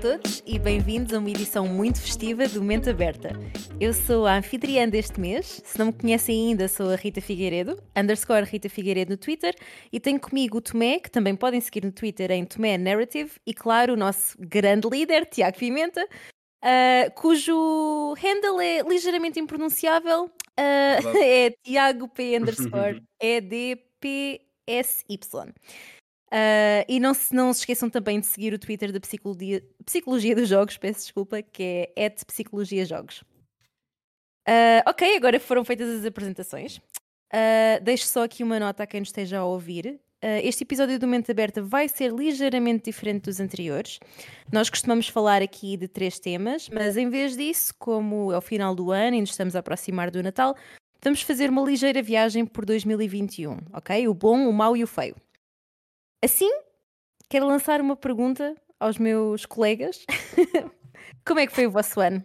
todos e bem-vindos a uma edição muito festiva do Mente Aberta. Eu sou a anfitriã deste mês. Se não me conhecem ainda, sou a Rita Figueiredo, underscore Rita Figueiredo no Twitter, e tenho comigo o Tomé, que também podem seguir no Twitter em Tomé Narrative, e claro, o nosso grande líder, Tiago Pimenta, uh, cujo handle é ligeiramente impronunciável, uh, é Tiago P underscore EDPSY. Uh, e não se, não se esqueçam também de seguir o Twitter da Psicologia, Psicologia dos Jogos, peço desculpa, que é Psicologia Jogos. Uh, ok, agora foram feitas as apresentações. Uh, deixo só aqui uma nota a quem nos esteja a ouvir. Uh, este episódio do Mente Aberta vai ser ligeiramente diferente dos anteriores. Nós costumamos falar aqui de três temas, mas em vez disso, como é o final do ano e nos estamos a aproximar do Natal, vamos fazer uma ligeira viagem por 2021, ok? O bom, o mau e o feio. Assim, quero lançar uma pergunta aos meus colegas. como é que foi o vosso ano?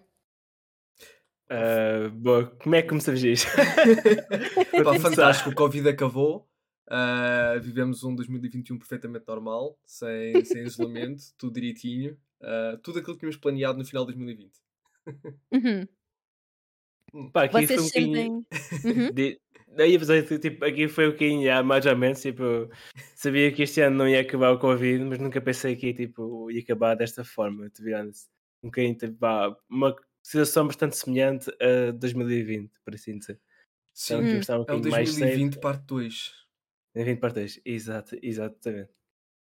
Uh, boa, como é que começamos isto? Pá, fantástico, o Covid acabou. Uh, vivemos um 2021 perfeitamente normal, sem, sem isolamento, tudo direitinho. Uh, tudo aquilo que tínhamos planeado no final de 2020. Uhum. Hum. Pá, aqui Vocês foi um bocadinho. Uhum. de- Daí, tipo, aqui foi um bocadinho, já, mais ou menos, tipo, sabia que este ano não ia acabar o Covid, mas nunca pensei que tipo, ia acabar desta forma, to be honest. Um bocadinho, tipo, uma situação bastante semelhante a 2020, por assim dizer. Sim, Então, aqui Hum. um é o bocadinho mais 2020 safe. parte 2. 2020 parte 2, exato, exatamente.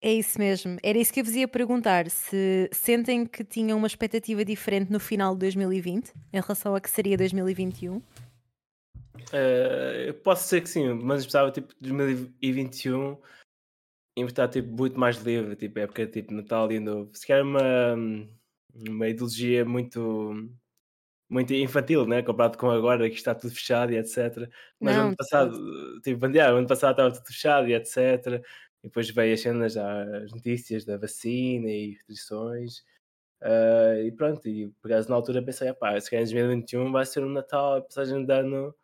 É isso mesmo. Era isso que eu vos ia perguntar. Se sentem que tinham uma expectativa diferente no final de 2020 em relação a que seria 2021? Eh, posso dizer que sim, mas estava tipo 2021 em estar tipo muito mais livre, tipo época tipo Natal e Novo. Se calhar uma, uma ideologia muito muito infantil, né? Comparado com agora que está tudo fechado e etc. Mas Não, ano de passado, tipo, yeah, ano passado estava tudo fechado e etc. E depois veio as cenas, as notícias da vacina e restrições. Ah, e pronto, e por acaso na altura pensei, pá, se calhar em 2021 vai ser um Natal, a passagem de ano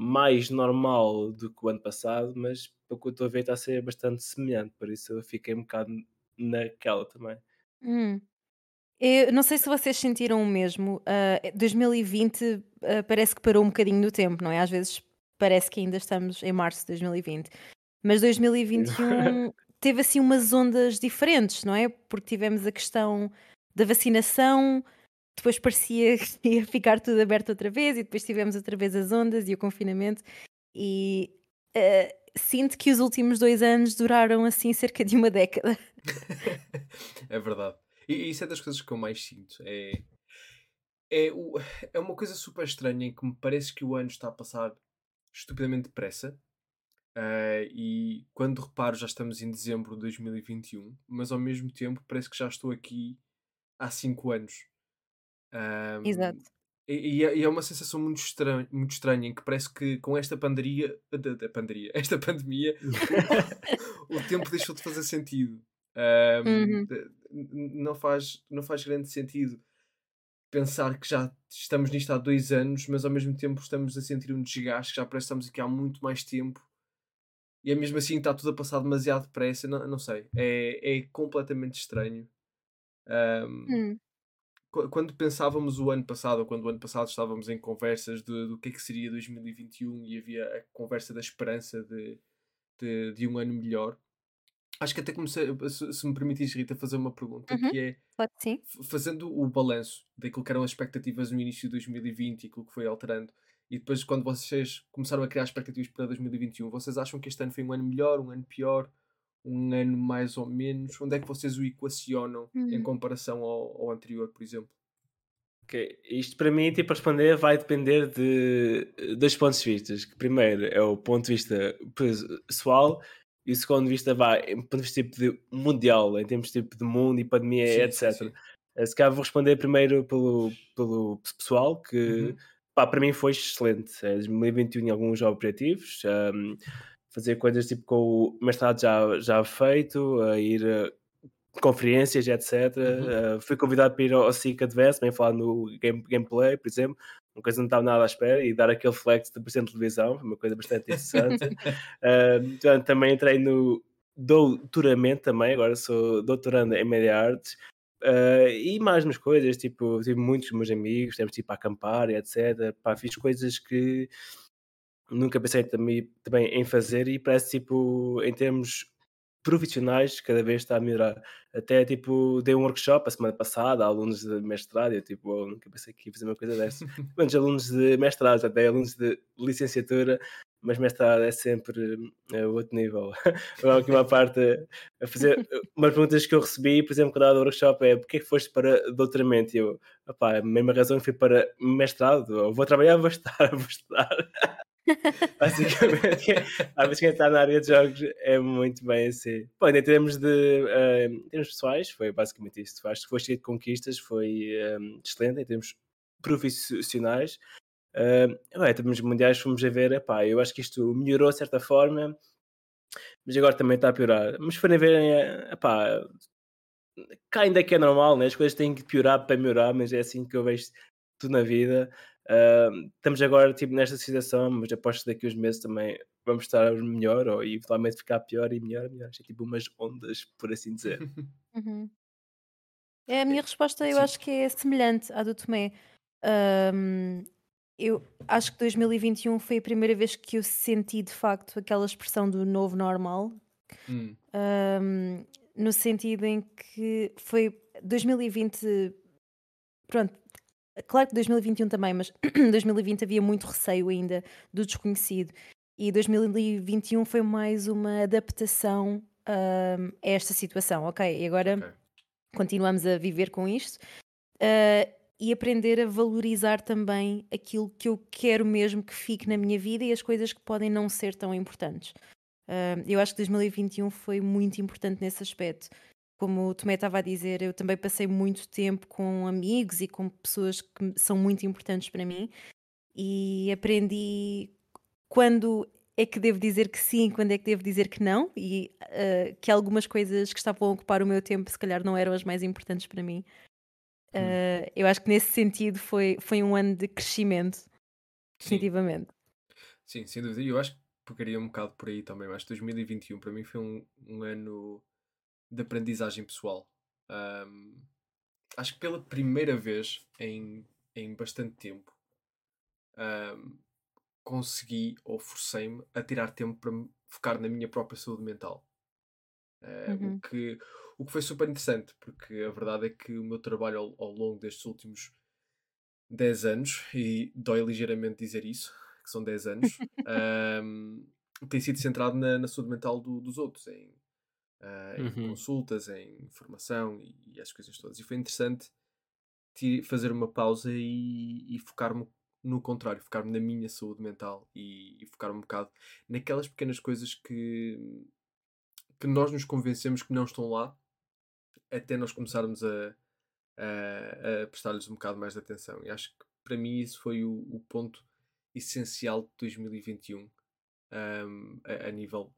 mais normal do que o ano passado, mas pelo que eu estou a ver está a ser bastante semelhante, por isso eu fiquei um bocado naquela também. Hum. Eu não sei se vocês sentiram o mesmo. ah, 2020 ah, parece que parou um bocadinho no tempo, não é? Às vezes parece que ainda estamos em março de 2020. Mas 2021 teve assim umas ondas diferentes, não é? Porque tivemos a questão da vacinação, depois parecia que ia ficar tudo aberto outra vez, e depois tivemos outra vez as ondas e o confinamento. E ah, sinto que os últimos dois anos duraram assim cerca de uma década. é verdade. E isso é das coisas que eu mais sinto. É, é, o- é uma coisa super estranha em que me parece que o ano está a passar estupidamente depressa. Ah, e quando reparo, já estamos em dezembro de 2021, mas ao mesmo tempo parece que já estou aqui há 5 anos. Ahm, Exato. E, e é, e é uma sensação muito estranha, muito estranha em que parece que com esta pandemia, da, da esta pandemia, o tempo deixou de fazer sentido. Ahm, Uhum. não, faz, não faz grande sentido pensar que já estamos nisto há dois anos, mas ao mesmo tempo estamos a sentir um desgaste, que já parece que estamos aqui há muito mais tempo. E é mesmo assim está tudo a passar demasiado depressa, não, não sei. É, é completamente estranho. Ahm, Hum. Qu- quando pensávamos o ano passado, ou quando o ano passado estávamos em conversas de- do que é que seria 2021 e havia a conversa da esperança de, de, de um ano melhor, acho que até comecei, se, se me permitires, Rita, fazer uma pergunta Uhum. que é sim. fazendo o balanço daquilo que eram as expectativas no início de 2020 e aquilo que foi alterando, e depois quando vocês começaram a criar expectativas para 2021, vocês acham que este ano foi um ano melhor, um ano pior, um ano mais ou menos? Onde é que vocês o equacionam em Hum. comparação ao, ao anterior, por exemplo? Ok, Isto para mim, tipo, responder vai depender de eh, dois pontos de vista. Que primeiro é o ponto de vista pessoal e o segundo de vista vai em ponto de vista tipo, de mundial, em termos tipo, de mundo e pandemia, Sim, sim, etc. sim. Eh, Se calhar vou responder primeiro pelo, pelo pessoal, que Uhum. pá, para mim foi excelente. É 2021 em alguns objetivos, um, fazer coisas tipo com o mestrado já, já feito, a ir a conferências, etc. Uhum. Uh, fui convidado para ir ao SIC Advance, bem falar no game, gameplay, por exemplo, uma coisa que não estava nada à espera, e dar aquele flex de presente de televisão, foi uma coisa bastante interessante. Uh, então, também entrei no doutoramento também, agora sou doutorando em Media Arts, Uh, e mais umas coisas, tipo, tive muitos meus amigos, temos tipo a acampar e etc. Pá, fiz coisas que nunca pensei também, também em fazer e parece tipo, em termos profissionais, cada vez está a melhorar. Até tipo, dei um workshop a semana passada a alunos de mestrado, eu tipo, oh, nunca pensei que ia fazer uma coisa dessa. Muitos alunos de mestrado, até alunos de licenciatura, mas mestrado é sempre é, outro nível. aqui uma parte a fazer umas perguntas que eu recebi, por exemplo, quando o workshop é porque é que foste para doutoramento? E eu, opá, a mesma razão fui para mestrado, eu vou trabalhar, vou estar, vou estudar. basicamente, basicamente está na área de jogos é muito bem assim. Bom, em termos de uh, em termos pessoais, foi basicamente isto. Acho que foi cheio de conquistas, foi um, excelente em termos profissionais. Uh, em termos mundiais, fomos a ver, epá, eu acho que isto melhorou de certa forma, mas agora também está a piorar. Mas forem verem, epá, cá ainda que é normal, né? as coisas têm que piorar para melhorar, mas é assim que eu vejo tudo na vida. Uh, estamos agora tipo, nesta situação, mas aposto que daqui a uns meses também vamos estar melhor ou eventualmente ficar pior e melhor, melhor. É tipo umas ondas, por assim dizer. Uhum. É, a minha resposta eu Sim. acho que é semelhante à do Tomé. Um, eu acho que 2021 foi a primeira vez que eu senti de facto aquela expressão do novo normal. Hum. Um, no sentido em que foi 2020 pronto, Claro que 2021 também, mas 2020 havia muito receio ainda do desconhecido. E 2021 foi mais uma adaptação uh, a esta situação. Ok, e agora okay. continuamos a viver com isto uh, e aprender a valorizar também aquilo que eu quero mesmo que fique na minha vida e as coisas que podem não ser tão importantes. Uh, eu acho que 2021 foi muito importante nesse aspecto como o Tomé estava a dizer, eu também passei muito tempo com amigos e com pessoas que são muito importantes para mim e aprendi quando é que devo dizer que sim, quando é que devo dizer que não e uh, que algumas coisas que estavam a ocupar o meu tempo se calhar não eram as mais importantes para mim. Uh, eu acho que nesse sentido foi, foi um ano de crescimento, definitivamente. Sim, sim sem dúvida. E eu acho que pegaria um bocado por aí também. Mas 2021 para mim foi um, um ano de aprendizagem pessoal. Um, acho que pela primeira vez em, em bastante tempo um, consegui ou forcei-me a tirar tempo para me focar na minha própria saúde mental. Uh, uhum. o, que, o que foi super interessante, porque a verdade é que o meu trabalho ao, ao longo destes últimos 10 anos, e dói ligeiramente dizer isso, que são 10 anos, um, tem sido centrado na, na saúde mental do, dos outros, em uh, em uhum. consultas, em formação e, e as coisas todas. E foi interessante fazer uma pausa e, e focar-me no contrário, focar-me na minha saúde mental e, e focar-me um bocado naquelas pequenas coisas que, que nós nos convencemos que não estão lá até nós começarmos a, a, a prestar-lhes um bocado mais de atenção. E acho que para mim isso foi o, o ponto essencial de 2021 um, a, a, nível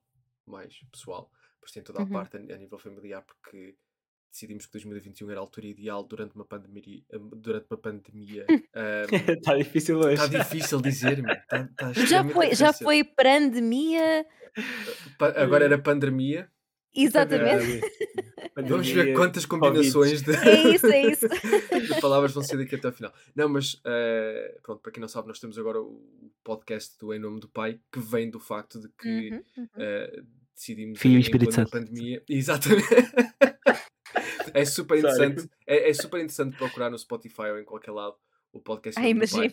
mais pessoal por em toda a uhum. parte a, a, nível familiar, porque decidimos que 2021 era a altura ideal durante uma pandemia. Durante uma pandemia. Está um, difícil hoje. Está difícil dizer-me. Tá, tá já, foi, já foi pandemia. Agora era pandemia. Exatamente. Vamos ver quantas combinações de... É isso, é isso. de palavras vão ser daqui até o final. Não, mas uh, pronto, para quem não sabe, nós temos agora o podcast do Em Nome do Pai, que vem do facto de que uhum, uhum. Uh, decidimos Filho e Espírito Santo. pandemia. Exatamente. é super interessante. É, é, super interessante procurar no Spotify ou em qualquer lado o podcast. Ah, imagino.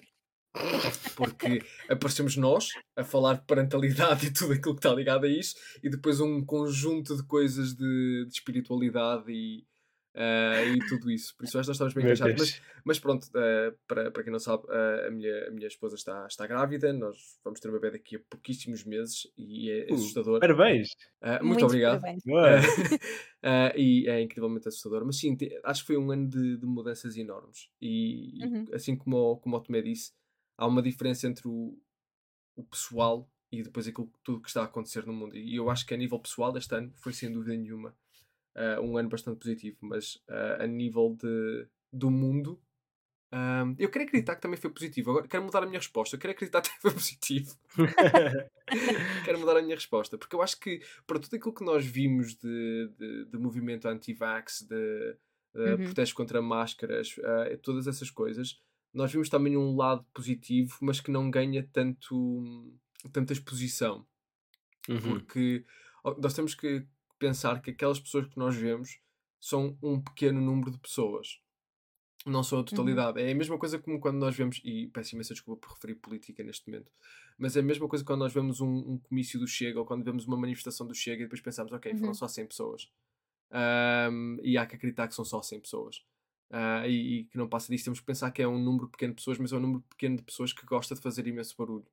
Porque aparecemos nós a falar de parentalidade e tudo aquilo que está ligado a isso, e depois um conjunto de coisas de, de espiritualidade e, uh, e tudo isso. Por isso, nós estamos bem encaixados. Mas, mas pronto, uh, para, para quem não sabe, uh, a, minha, a minha esposa está, está grávida. Nós vamos ter um bebê daqui a pouquíssimos meses e é uh, assustador. Parabéns! muito, muito, obrigado. e é incrivelmente assustador. Mas sim, te, acho que foi um ano de, de mudanças enormes. E, uhum. assim como, como o Tomé disse, há uma diferença entre o, o pessoal e depois aquilo tudo que está a acontecer no mundo. E eu acho que a nível pessoal este ano foi sem dúvida nenhuma uh, um ano bastante positivo, mas uh, a nível de, do mundo, um, eu quero acreditar que também foi positivo. Agora quero mudar a minha resposta. Eu quero acreditar que foi positivo. quero mudar a minha resposta, porque eu acho que para tudo aquilo que nós vimos de, de, de movimento anti-vax, de, uh, Uhum. protestos contra máscaras, uh, todas essas coisas, nós vimos também um lado positivo, mas que não ganha tanto, tanta exposição. Uhum. Porque nós temos que pensar que aquelas pessoas que nós vemos são um pequeno número de pessoas. Não são a Uhum. totalidade. É a mesma coisa como quando nós vemos, e peço imensa desculpa por referir política neste momento, mas é a mesma coisa quando nós vemos um, um comício do Chega ou quando vemos uma manifestação do Chega e depois pensamos, ok, foram Uhum. só 100 pessoas. Ahm, e há que acreditar que são só 100 pessoas. Ah, e, e que não passa disso, temos que pensar que é um número pequeno de pessoas, mas é um número pequeno de pessoas que gosta de fazer imenso barulho.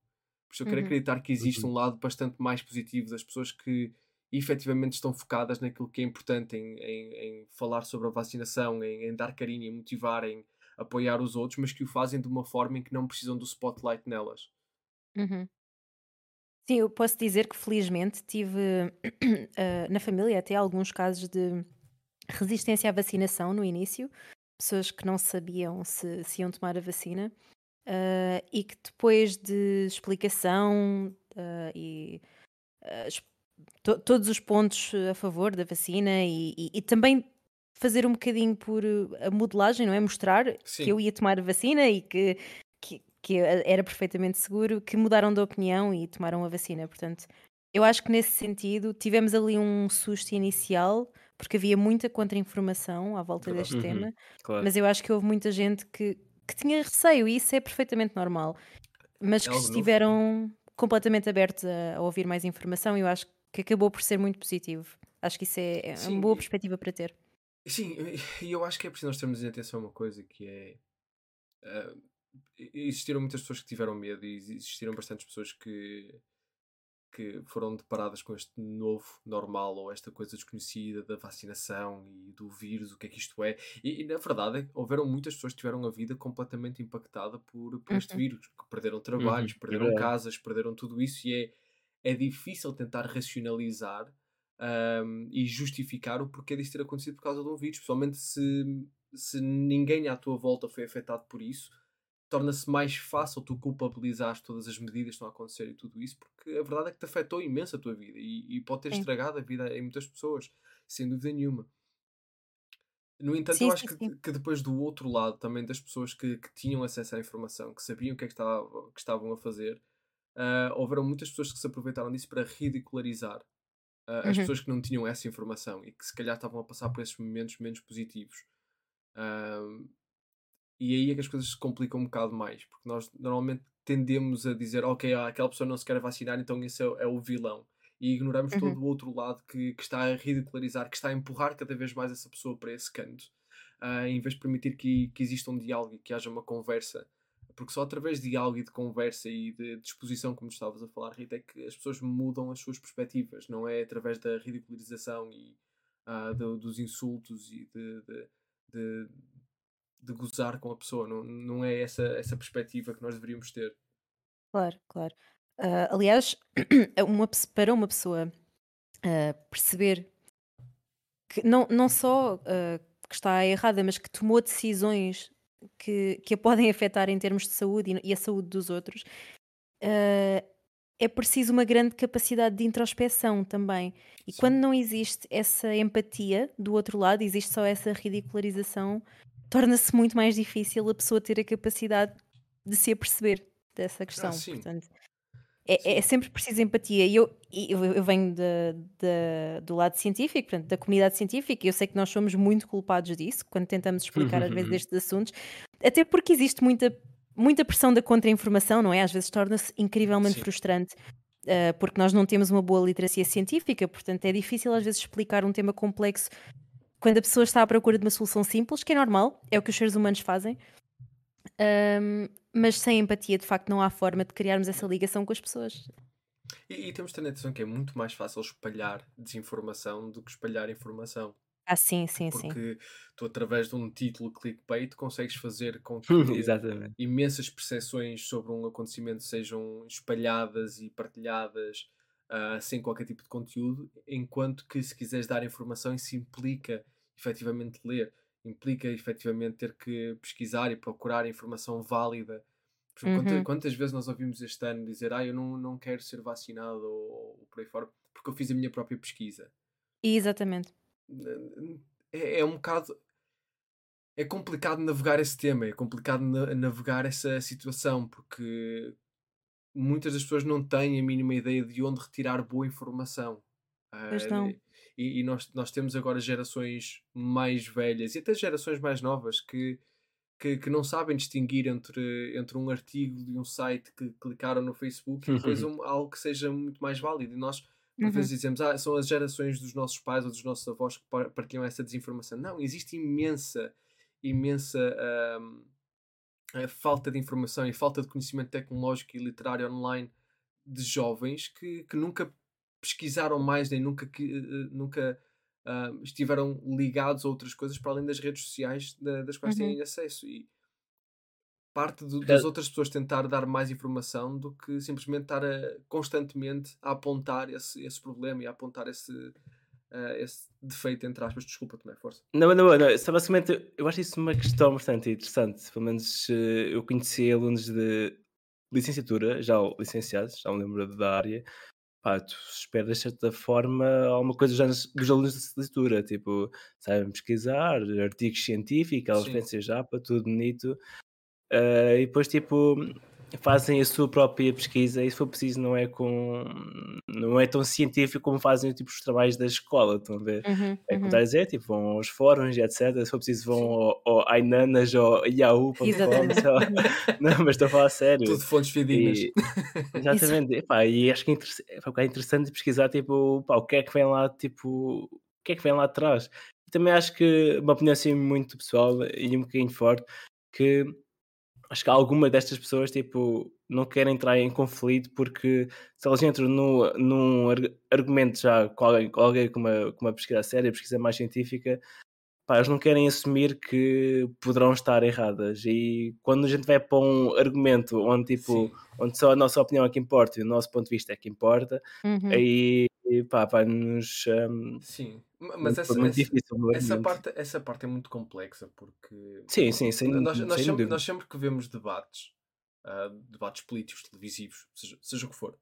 Por isso eu quero Uhum. acreditar que existe Uhum. um lado bastante mais positivo das pessoas que efetivamente estão focadas naquilo que é importante em, em- em falar sobre a vacinação, em, em dar carinho, em motivar, em apoiar os outros, mas que o fazem de uma forma em que não precisam do spotlight nelas. Uhum. Sim, eu posso dizer que felizmente tive eh, na família até alguns casos de resistência à vacinação no início, pessoas que não sabiam se, se iam tomar a vacina eh, e que depois de explicação eh, e to- todos os pontos a favor da vacina e, e- e também fazer um bocadinho por eh, a modelagem, não é? Mostrar que Sim. eu ia tomar a vacina e que, que, que era perfeitamente seguro, que mudaram de opinião e tomaram a vacina. Portanto, eu acho que nesse sentido tivemos ali um susto inicial, porque havia muita contra-informação à volta Verdade. deste Uhum. tema, Claro. mas eu acho que houve muita gente que, que tinha receio e isso é perfeitamente normal, mas É que algo novo. estiveram completamente abertos a, a ouvir mais informação e eu acho que acabou por ser muito positivo. Acho que isso é, é Sim, uma boa perspectiva para ter. Sim, e eu acho que é preciso nós termos em atenção uma coisa que é. ah, existiram muitas pessoas que tiveram medo e existiram bastantes pessoas que, que foram deparadas com este novo normal ou esta coisa desconhecida da vacinação e do vírus, o que é que isto é. E, e, na verdade, houveram muitas pessoas que tiveram a vida completamente impactada por, por este Uhum. vírus, que perderam trabalhos, Uhum, perderam casas, perderam tudo isso, e é, é difícil tentar racionalizar ahm, e justificar o porquê disso ter acontecido por causa de um vírus, principalmente se, se ninguém à tua volta foi afetado por isso, torna-se mais fácil tu culpabilizares todas as medidas que estão a acontecer e tudo isso, porque a verdade é que te afetou imenso a tua vida e, e pode ter Sim. estragado a vida em muitas pessoas, sem dúvida nenhuma. No entanto, Sim, eu acho sim, que, sim. que depois do outro lado, também das pessoas que, que tinham acesso à informação, que sabiam o que é que, estava, que estavam a fazer, ah, houveram muitas pessoas que se aproveitaram disso para ridicularizar as Uhum. pessoas que não tinham essa informação e que se calhar estavam a passar por esses momentos menos positivos. Ahm, e aí é que as coisas se complicam um bocado mais, porque nós normalmente tendemos a dizer, ok, ah, aquela pessoa não se quer vacinar, então esse é, o- é o vilão. E ignoramos Uhum. todo o outro lado que, que está a ridicularizar, que está a empurrar cada vez mais essa pessoa para esse canto, ah, em vez de permitir que, que exista um diálogo e que haja uma conversa. Porque só através de diálogo e de conversa e de disposição, como estavas a falar, Rita, é que as pessoas mudam as suas perspectivas, não é através da ridicularização e ah, do- dos insultos e de, de, de, de gozar com a pessoa. Não, não é essa, essa perspectiva que nós deveríamos ter. Claro, claro. Ah, aliás, uma para uma pessoa ah, perceber que não, não só que está errada, mas que tomou decisões que, que a podem afetar em termos de saúde e, e a saúde dos outros, ah, é preciso uma grande capacidade de introspeção também. E Sim. quando não existe essa empatia do outro lado, existe só essa ridicularização, torna-se muito mais difícil a pessoa ter a capacidade de se aperceber dessa questão. Ah, sim. Portanto, é, é sempre preciso empatia. E eu, eu, eu venho da- da- do lado científico, portanto, da comunidade científica, e eu sei que nós somos muito culpados disso quando tentamos explicar às vezes estes assuntos, até porque existe muita, muita pressão da contra-informação, não é? Às vezes torna-se incrivelmente Sim. frustrante. ah, porque nós não temos uma boa literacia científica, portanto é difícil às vezes explicar um tema complexo quando a pessoa está à procura de uma solução simples, que é normal, é o que os seres humanos fazem, Ahm, mas sem empatia, de facto, não há forma de criarmos essa ligação com as pessoas. E, e temos de ter atenção que é muito mais fácil espalhar desinformação do que espalhar informação. Ah, sim, sim, sim. Porque tu, através de um título clickbait, consegues fazer com que imensas percepções sobre um acontecimento sejam espalhadas e partilhadas ah, sem qualquer tipo de conteúdo, enquanto que se quiseres dar informação, isso implica efetivamente ler, implica efetivamente ter que pesquisar e procurar informação válida. Exemplo, Uhum. quantas vezes nós ouvimos este ano dizer ah, eu não, não quero ser vacinado ou, ou por aí fora, porque eu fiz a minha própria pesquisa Exatamente. é, é um bocado. é complicado navegar esse tema, é complicado na- navegar essa situação, porque muitas das pessoas não têm a mínima ideia de onde retirar boa informação. Pois não. E e nós, nós temos agora gerações mais velhas e até gerações mais novas que, que, que não sabem distinguir entre, entre um artigo de um site que clicaram no Facebook e depois um, algo que seja muito mais válido. E nós, por Uhum. vezes, dizemos, ah, são as gerações dos nossos pais ou dos nossos avós que par- partilham essa desinformação. Não, existe imensa, imensa a falta de informação e falta de conhecimento tecnológico e literário online de jovens que, que nunca pesquisaram mais nem nunca, que, eh, eh, nunca ah, estiveram ligados a outras coisas para além das redes sociais da- das quais Uhum. têm acesso. E parte do- É. das outras pessoas tentar dar mais informação do que simplesmente estar a, constantemente a apontar esse, esse problema e a apontar esse, ah, esse defeito, entre aspas. Desculpa, também, força. Não, não, não. Só basicamente, eu acho isso uma questão bastante interessante. Pelo menos eh, eu conheci alunos de licenciatura, já licenciados, já me lembro da área. Pá, tu esperas de certa forma alguma coisa já nos- dos alunos de licenciatura, tipo, sabem pesquisar, artigos científicos, referências já, para tudo bonito. Eh, e depois, tipo, fazem a sua própria pesquisa e se for preciso não é com não é tão científico como fazem tipo, os trabalhos da escola, estão a ver? Uhum, É como uhum. está a dizer, tipo, vão aos fóruns e etc. Se for preciso, vão ao, ao Ainanas ou Yahoo.com. Lá. Não, mas estou a falar a sério. Tudo fontes fidedignas. E, exatamente. Epá, e acho que é, interess- é interessante pesquisar tipo, pá, o que é que vem lá, tipo, o que é que vem lá atrás. E também acho que uma opinião assim muito pessoal e um bocadinho forte que acho que algumas destas pessoas tipo, não querem entrar em conflito porque se elas entram no, num arg- argumento já com alguém, com alguém com, uma, com uma pesquisa séria, pesquisa mais científica, pá, elas não querem assumir que poderão estar erradas. E quando a gente vai para um argumento onde, tipo, Sim. onde só a nossa opinião é que importa e o nosso ponto de vista é que importa, Uhum. aí pá, vai-nos. hum, Sim. Ma- Mas essa, muito essa, difícil. essa, parte, essa parte é muito complexa porque Sim, sim, sem, nós, nós, sem sempre, nós sempre que vemos debates, ah, debates políticos, televisivos, seja, seja o que for,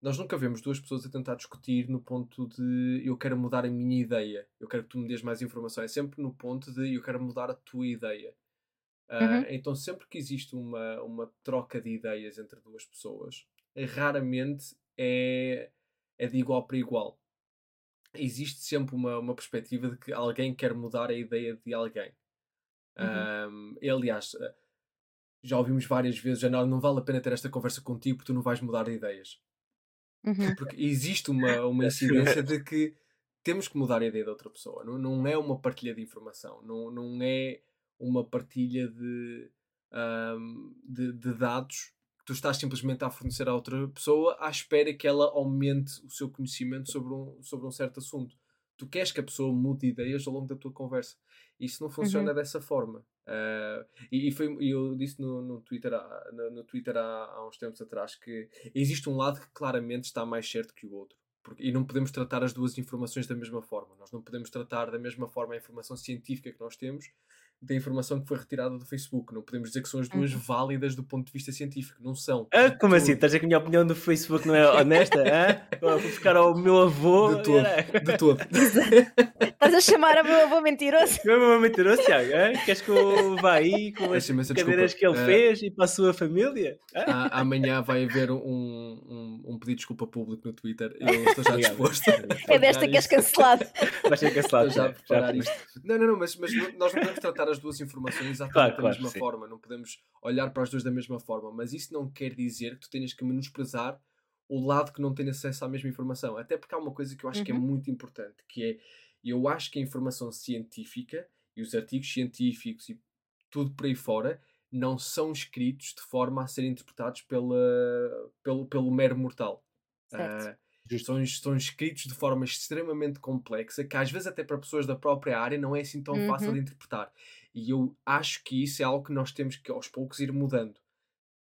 nós nunca vemos duas pessoas a tentar discutir no ponto de eu quero mudar a minha ideia, eu quero que tu me dês mais informação. É sempre no ponto de eu quero mudar a tua ideia. Ah, Uhum. Então, sempre que existe uma, uma troca de ideias entre duas pessoas, raramente é, é de igual para igual. Existe sempre uma, uma perspectiva de que alguém quer mudar a ideia de alguém. Uhum. Um, aliás, eh, já ouvimos várias vezes, já não, não vale a pena ter esta conversa contigo porque tu não vais mudar de ideias. Uhum. Porque existe uma, uma incidência de que temos que mudar a ideia da outra pessoa. Não, não é uma partilha de informação, não, não é uma partilha de, ahm, de, de dados tu estás simplesmente a fornecer à outra pessoa à espera que ela aumente o seu conhecimento sobre um, sobre um certo assunto. Tu queres que a pessoa mude ideias ao longo da tua conversa. Isso não funciona dessa forma. Ah, e, e foi, e eu disse no, no Twitter, há, no, no Twitter há, há uns tempos atrás que existe um lado que claramente está mais certo que o outro. Porque, e não podemos tratar as duas informações da mesma forma. Nós não podemos tratar da mesma forma a informação científica que nós temos da informação que foi retirada do Facebook. Não podemos dizer que são as duas Uhum. válidas do ponto de vista científico. Não são. Ah, como assim? Estás a dizer que a minha opinião do Facebook não é honesta? hã? Vou buscar ao meu avô. De todo. De todo. Estás a chamar a meu avô mentiroso? É meu mentiroso, Tiago? Queres que eu vá aí com as cadeiras que ele Eh, fez e para a sua família? Amanhã vai haver um, um, um pedido de desculpa público no Twitter. Eu estou já Obrigado. disposto. É desta que és cancelado. Vai ser cancelado. Estou já a Tiago, preparar já isto. Não, não, não, mas, mas nós não podemos tratar as duas informações exatamente Claro, da claro, mesma sim. forma, não podemos olhar para as duas da mesma forma, mas isso não quer dizer que tu tenhas que menosprezar o lado que não tem acesso à mesma informação. Até porque há uma coisa que eu acho que é Uhum. muito importante, que é, eu acho que a informação científica e os artigos científicos e tudo por aí fora não são escritos de forma a serem interpretados pela, pelo, pelo mero mortal. Certo. Ah, são, são escritos de forma extremamente complexa que às vezes até para pessoas da própria área não é assim tão fácil Uhum. de interpretar. E eu acho que isso é algo que nós temos que aos poucos ir mudando.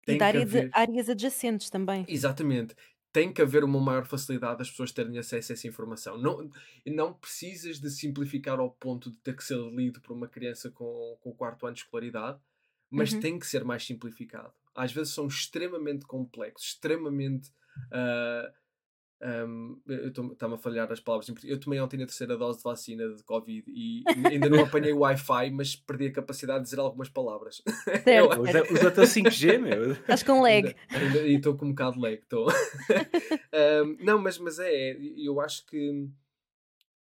E Tem que área de haver... áreas adjacentes também. Exatamente. Tem que haver uma maior facilidade das pessoas terem acesso a essa informação. Não, não precisas de simplificar ao ponto de ter que ser lido por uma criança com, com o quarto ano de escolaridade, mas Uhum. tem que ser mais simplificado. Às vezes são extremamente complexos, extremamente ah, Um, Está-me a falhar as palavras. Eu tomei ontem a terceira dose de vacina de Covid e ainda não apanhei o Wi-Fi, mas perdi a capacidade de dizer algumas palavras. Certo, Usa, usa o teu 5G, meu. Estás com lag. Ainda, ainda- e estou com um bocado de lag. Estou. Um, não, mas, mas é, é, eu acho que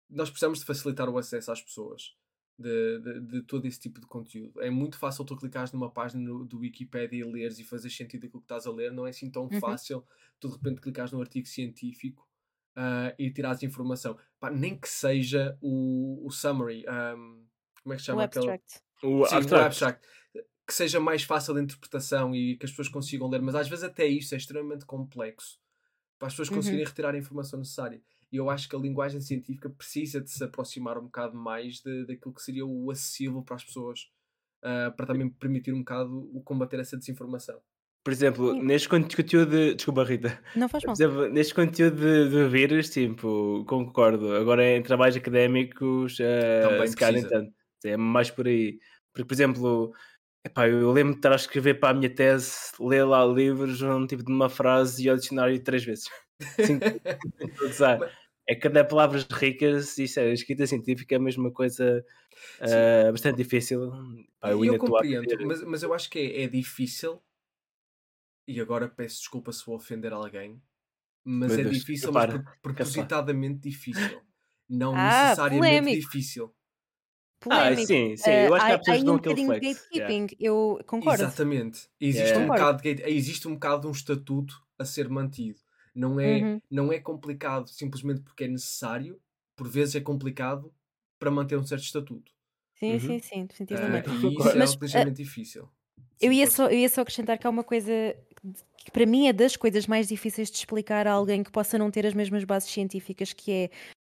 nós precisamos de facilitar o acesso às pessoas de, de, de todo esse tipo de conteúdo. É muito fácil tu clicares numa página no- do Wikipedia e leres e fazer sentido aquilo que estás a ler, não é assim tão Uhum. fácil tu de repente clicares num artigo científico ah, e tirares informação. Pá, nem que seja o, o summary, um, como é que se O chama aquele? abstract. O Sim, o abstract. abstract. Que seja mais fácil de interpretação e que as pessoas consigam ler, mas às vezes até isso é extremamente complexo para as pessoas Uhum. conseguirem retirar a informação necessária. E eu acho que a linguagem científica precisa de se aproximar um bocado mais de, daquilo que seria o acessível para as pessoas, ah, para também permitir um bocado o combater essa desinformação. Por exemplo, Sim. neste conteúdo de. Desculpa, Rita. Não faz Por mal. exemplo, neste conteúdo de, de vírus, tipo, concordo. Agora em trabalhos académicos, eh, Também se calhar tanto. É mais por aí. Porque, por exemplo, epá, eu lembro de estar a escrever para a minha tese, ler lá livros, um tipo de uma frase e ao dicionário três vezes. Cinco. Mas- É que até palavras ricas, isto é, a escrita científica é mesmo uma coisa eh, bastante difícil. Pá, E eu a compreendo, mas, mas eu acho que é, é difícil, e agora peço desculpa se vou ofender alguém, mas Meu é Deus, difícil, mas propositadamente difícil. Não Ah, necessariamente polémico. difícil. Ah, Polémico. sim, sim. Ah, Eu acho que há pessoas que dão um aquele bocadinho de flex. yeah. gatekeeping. Eu concordo. Exatamente. Existe, Yeah. um Concordo. bocado de gate- existe um bocado de um estatuto a ser mantido. Não é, Uhum. não é complicado simplesmente porque é necessário, por vezes é complicado para manter um certo estatuto. Sim, Uhum. sim, sim, definitivamente. e isso é ligeiramente difícil. Eu ia, só, eu ia só acrescentar que há uma coisa que para mim é das coisas mais difíceis de explicar a alguém que possa não ter as mesmas bases científicas, que é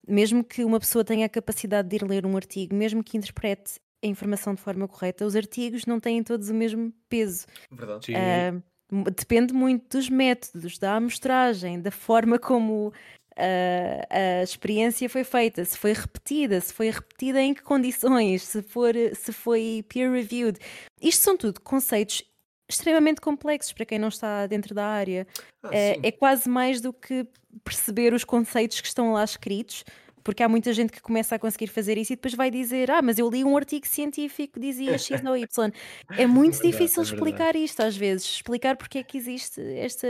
mesmo que uma pessoa tenha a capacidade de ir ler um artigo, mesmo que interprete a informação de forma correta, os artigos não têm todos o mesmo peso. Verdade. Sim. Depende muito dos métodos, da amostragem, da forma como ah, a experiência foi feita, se foi repetida, se foi repetida em que condições, se, for, se foi peer-reviewed. Isto são tudo conceitos extremamente complexos para quem não está dentro da área. Ah, É, é quase mais do que perceber os conceitos que estão lá escritos, porque há muita gente que começa a conseguir fazer isso e depois vai dizer: Ah, mas eu li um artigo científico que dizia X ou Y. É muito verdade, difícil é explicar isto às vezes, explicar porque é que existe esta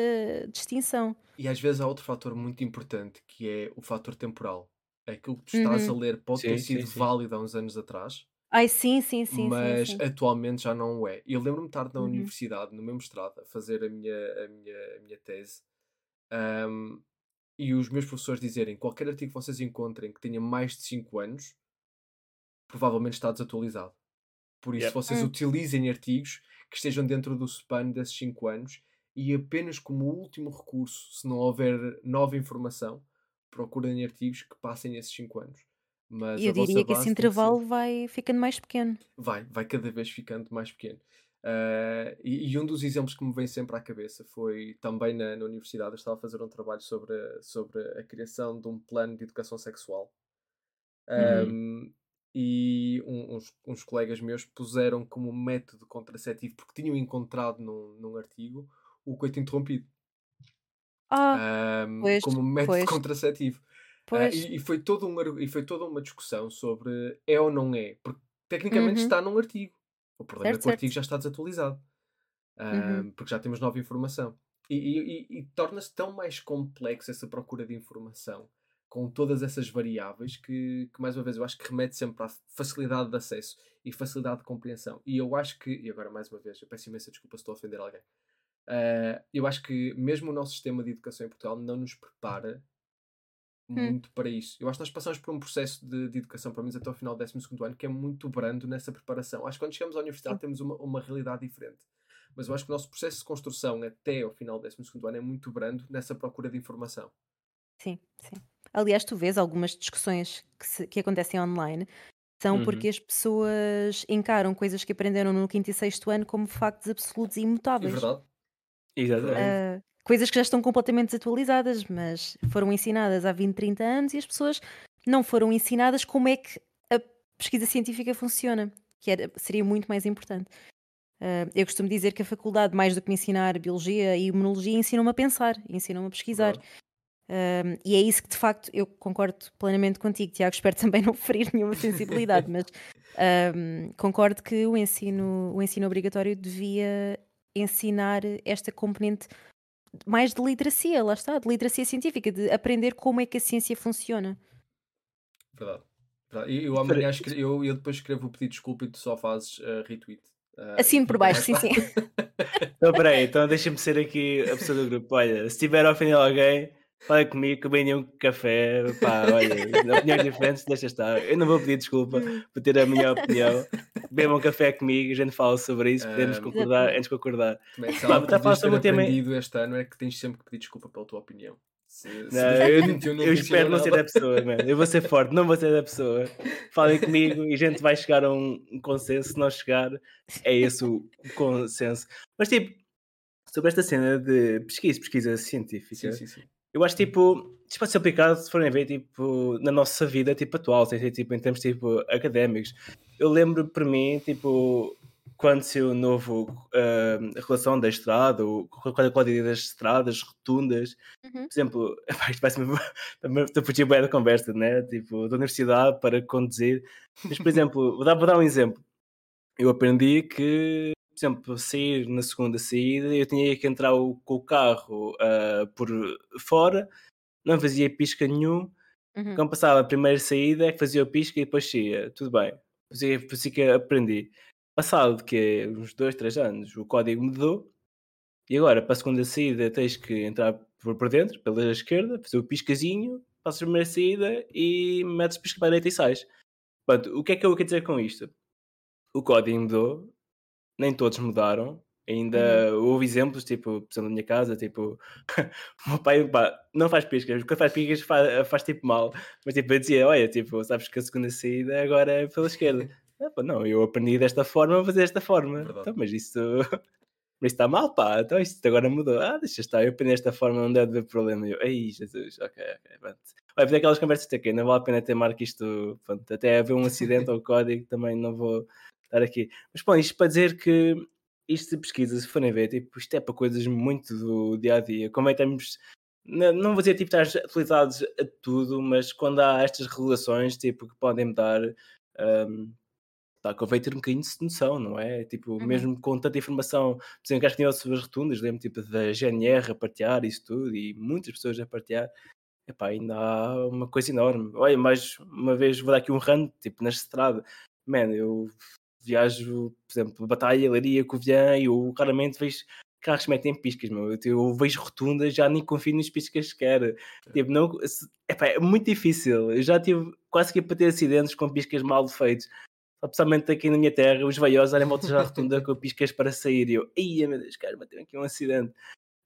distinção. E às vezes há outro fator muito importante que é o fator temporal. Aquilo que tu estás a Uhum. ler pode ter Sim, sim, sido sim. válido há uns anos atrás, Ai, sim, sim, sim, sim, mas sim. atualmente já não o é. Eu lembro-me de estar na Uhum. universidade, no meu mestrado, a fazer a minha, a minha, a minha tese, ahm, e os meus professores dizerem qualquer artigo que vocês encontrem que tenha mais de 5 anos, provavelmente está desatualizado. Por isso, Yep. vocês Hum. utilizem artigos que estejam dentro do span desses 5 anos e apenas como último recurso, se não houver nova informação, procurem artigos que passem esses 5 anos. Mas E eu diria que esse que ser- intervalo vai ficando mais pequeno. vai, vai cada vez ficando mais pequeno. Ah, e, e um dos exemplos que me vem sempre à cabeça foi também na, na universidade. Eu estava a fazer um trabalho sobre, a- sobre a criação de um plano de educação sexual. Uhum. Ahm, e um- uns, uns colegas meus puseram como método contraceptivo, porque tinham encontrado num, num artigo o coito interrompido Ah, ahm, pois, como método pois. contraceptivo. Ah, pois. e, e foi todo um, e foi toda uma discussão sobre é ou não é, porque tecnicamente Uhum. está num artigo. O problema Certo, é que o artigo certo. já está desatualizado, Uhum. porque já temos nova informação. E, e- e- e torna-se tão mais complexo essa procura de informação com todas essas variáveis que, que, mais uma vez, eu acho que remete sempre à facilidade de acesso e facilidade de compreensão. E eu acho que, e agora mais uma vez, eu peço imensa desculpa se estou a ofender alguém, ah, eu acho que mesmo o nosso sistema de educação em Portugal não nos prepara Hum. muito para isso. Eu acho que nós passamos por um processo de, de educação, pelo menos até ao final do 12 ano, que é muito brando nessa preparação. Acho que quando chegamos à universidade Sim. temos uma, uma realidade diferente. Mas eu acho que o nosso processo de construção até ao final do 12 ano é muito brando nessa procura de informação. Sim, sim. Aliás, tu vês algumas discussões que, se- que acontecem online são Uhum. porque as pessoas encaram coisas que aprenderam no quinto e sexto ano como factos absolutos e É imutáveis. verdade? Exatamente. Ah, coisas que já estão completamente desatualizadas, mas foram ensinadas há 20, 30 anos e as pessoas não foram ensinadas como é que a pesquisa científica funciona, que era, seria muito mais importante. Ah, eu costumo dizer que a faculdade, mais do que me ensinar biologia e imunologia, ensinam-me a pensar, ensinam-me a pesquisar. Verdade. Um, e é isso que de facto eu concordo plenamente contigo, Tiago. Espero também não ferir nenhuma sensibilidade, mas um, concordo que o ensino, o ensino obrigatório devia ensinar esta componente mais de literacia, lá está, de literacia científica, de aprender como é que a ciência funciona. Verdade. Verdade. E eu amanhã escre- eu, eu depois escrevo o pedido de desculpa e tu só fazes uh, retweet. Uh, Assino por baixo, sim, sim. Então, peraí, então deixa-me ser aqui a pessoa do grupo. Olha, se tiver a ofender alguém, fala comigo que um café. Pá, olha, opiniões diferentes, deixa estar. Eu não vou pedir desculpa por ter a minha opinião. Beba um café comigo, a gente fala sobre isso, podemos Um, concordar antes de concordar. Também, se Pá, algo que tá a falar sobre um tema- aprendido este ano é que tens sempre que pedir desculpa pela tua opinião. Se, se Não, eu, 2021 não eu te espero não ser da pessoa, mano. Eu vou ser forte, não vou ser da pessoa. Falem comigo e a gente vai chegar a um, consenso. Se não chegar, é esse o, o consenso. Mas, tipo, sobre esta cena de pesquisa, pesquisa científica, Sim, sim, sim. Eu acho, tipo, isto pode ser aplicado se forem ver, tipo, na nossa vida, tipo, atual, sem ser, tipo, em termos, tipo, académicos. Eu lembro, para mim, tipo, quando saiu o novo ah, relação da estrada, ou qual é a qualidade das estradas, rotundas, Uhum. por exemplo, isto parece-me estou a fugir bem da conversa, né? Tipo, da universidade para conduzir. Mas, por exemplo, vou dar, vou dar um exemplo. Eu aprendi que, por exemplo, sair na segunda saída, eu tinha que entrar o- com o carro ah, por fora, não fazia pisca nenhum. Uhum. Quando passava a primeira saída, é que fazia o pisca e depois saía. Tudo bem. Fazia, por isso que aprendi. Passado que uns dois, três anos, o código mudou e agora, para a segunda saída, tens que entrar por, por dentro, pela esquerda, fazer o piscazinho, passas a primeira saída e metes o pisca para a direita e sais. Portanto, o que é que eu quero dizer com isto? O código mudou, nem todos mudaram. Ainda houve exemplos, tipo, por exemplo, na minha casa, tipo, o meu pai pá, não faz piscas, quando faz piscas faz, faz tipo mal, mas tipo, eu dizia, olha, tipo, sabes que a segunda saída agora é pela esquerda. Ah, pá, não, eu aprendi desta forma, vou fazer desta forma. Verdade. Então, mas isso mas está mal, pá, então isto agora mudou. Ah, deixa estar, eu aprendi desta forma, não deve haver problema. Eu, ei, Jesus, ok, ok, pronto. Vai fazer aquelas conversas que não vale a pena ter marca isto, pronto, até haver um acidente ou código, também não vou estar aqui. Mas, bom, isto para dizer que isto de pesquisa, se forem ver, tipo, isto é para coisas muito do dia a dia. Como é que temos. Não, vou dizer tipo estar atualizados a tudo, mas quando há estas regulações tipo, que podem mudar, um, tá, convém ter um bocadinho de noção, não é? Tipo, Uhum. mesmo com tanta informação, por exemplo, que acho que tinha sobre as rotundas, lembro tipo da GNR a partilhar isso tudo e muitas pessoas a partilhar. Epá, ainda há uma coisa enorme. Olha, mais uma vez vou dar aqui um rant, tipo, na estrada. Man, eu viajo, por exemplo, Batalha, Leiria, Covilhã e eu raramente vejo carros que metem piscas, meu. Eu, eu vejo rotundas, já nem confio nas piscas sequer. Tipo, não, epá, é muito difícil. Eu já tive quase que para ter acidentes com piscas mal feitos. Só Principalmente aqui na minha terra, os vaiós darem voltas à rotunda com piscas para sair. E eu, ai meu Deus, cara, bateu aqui um acidente.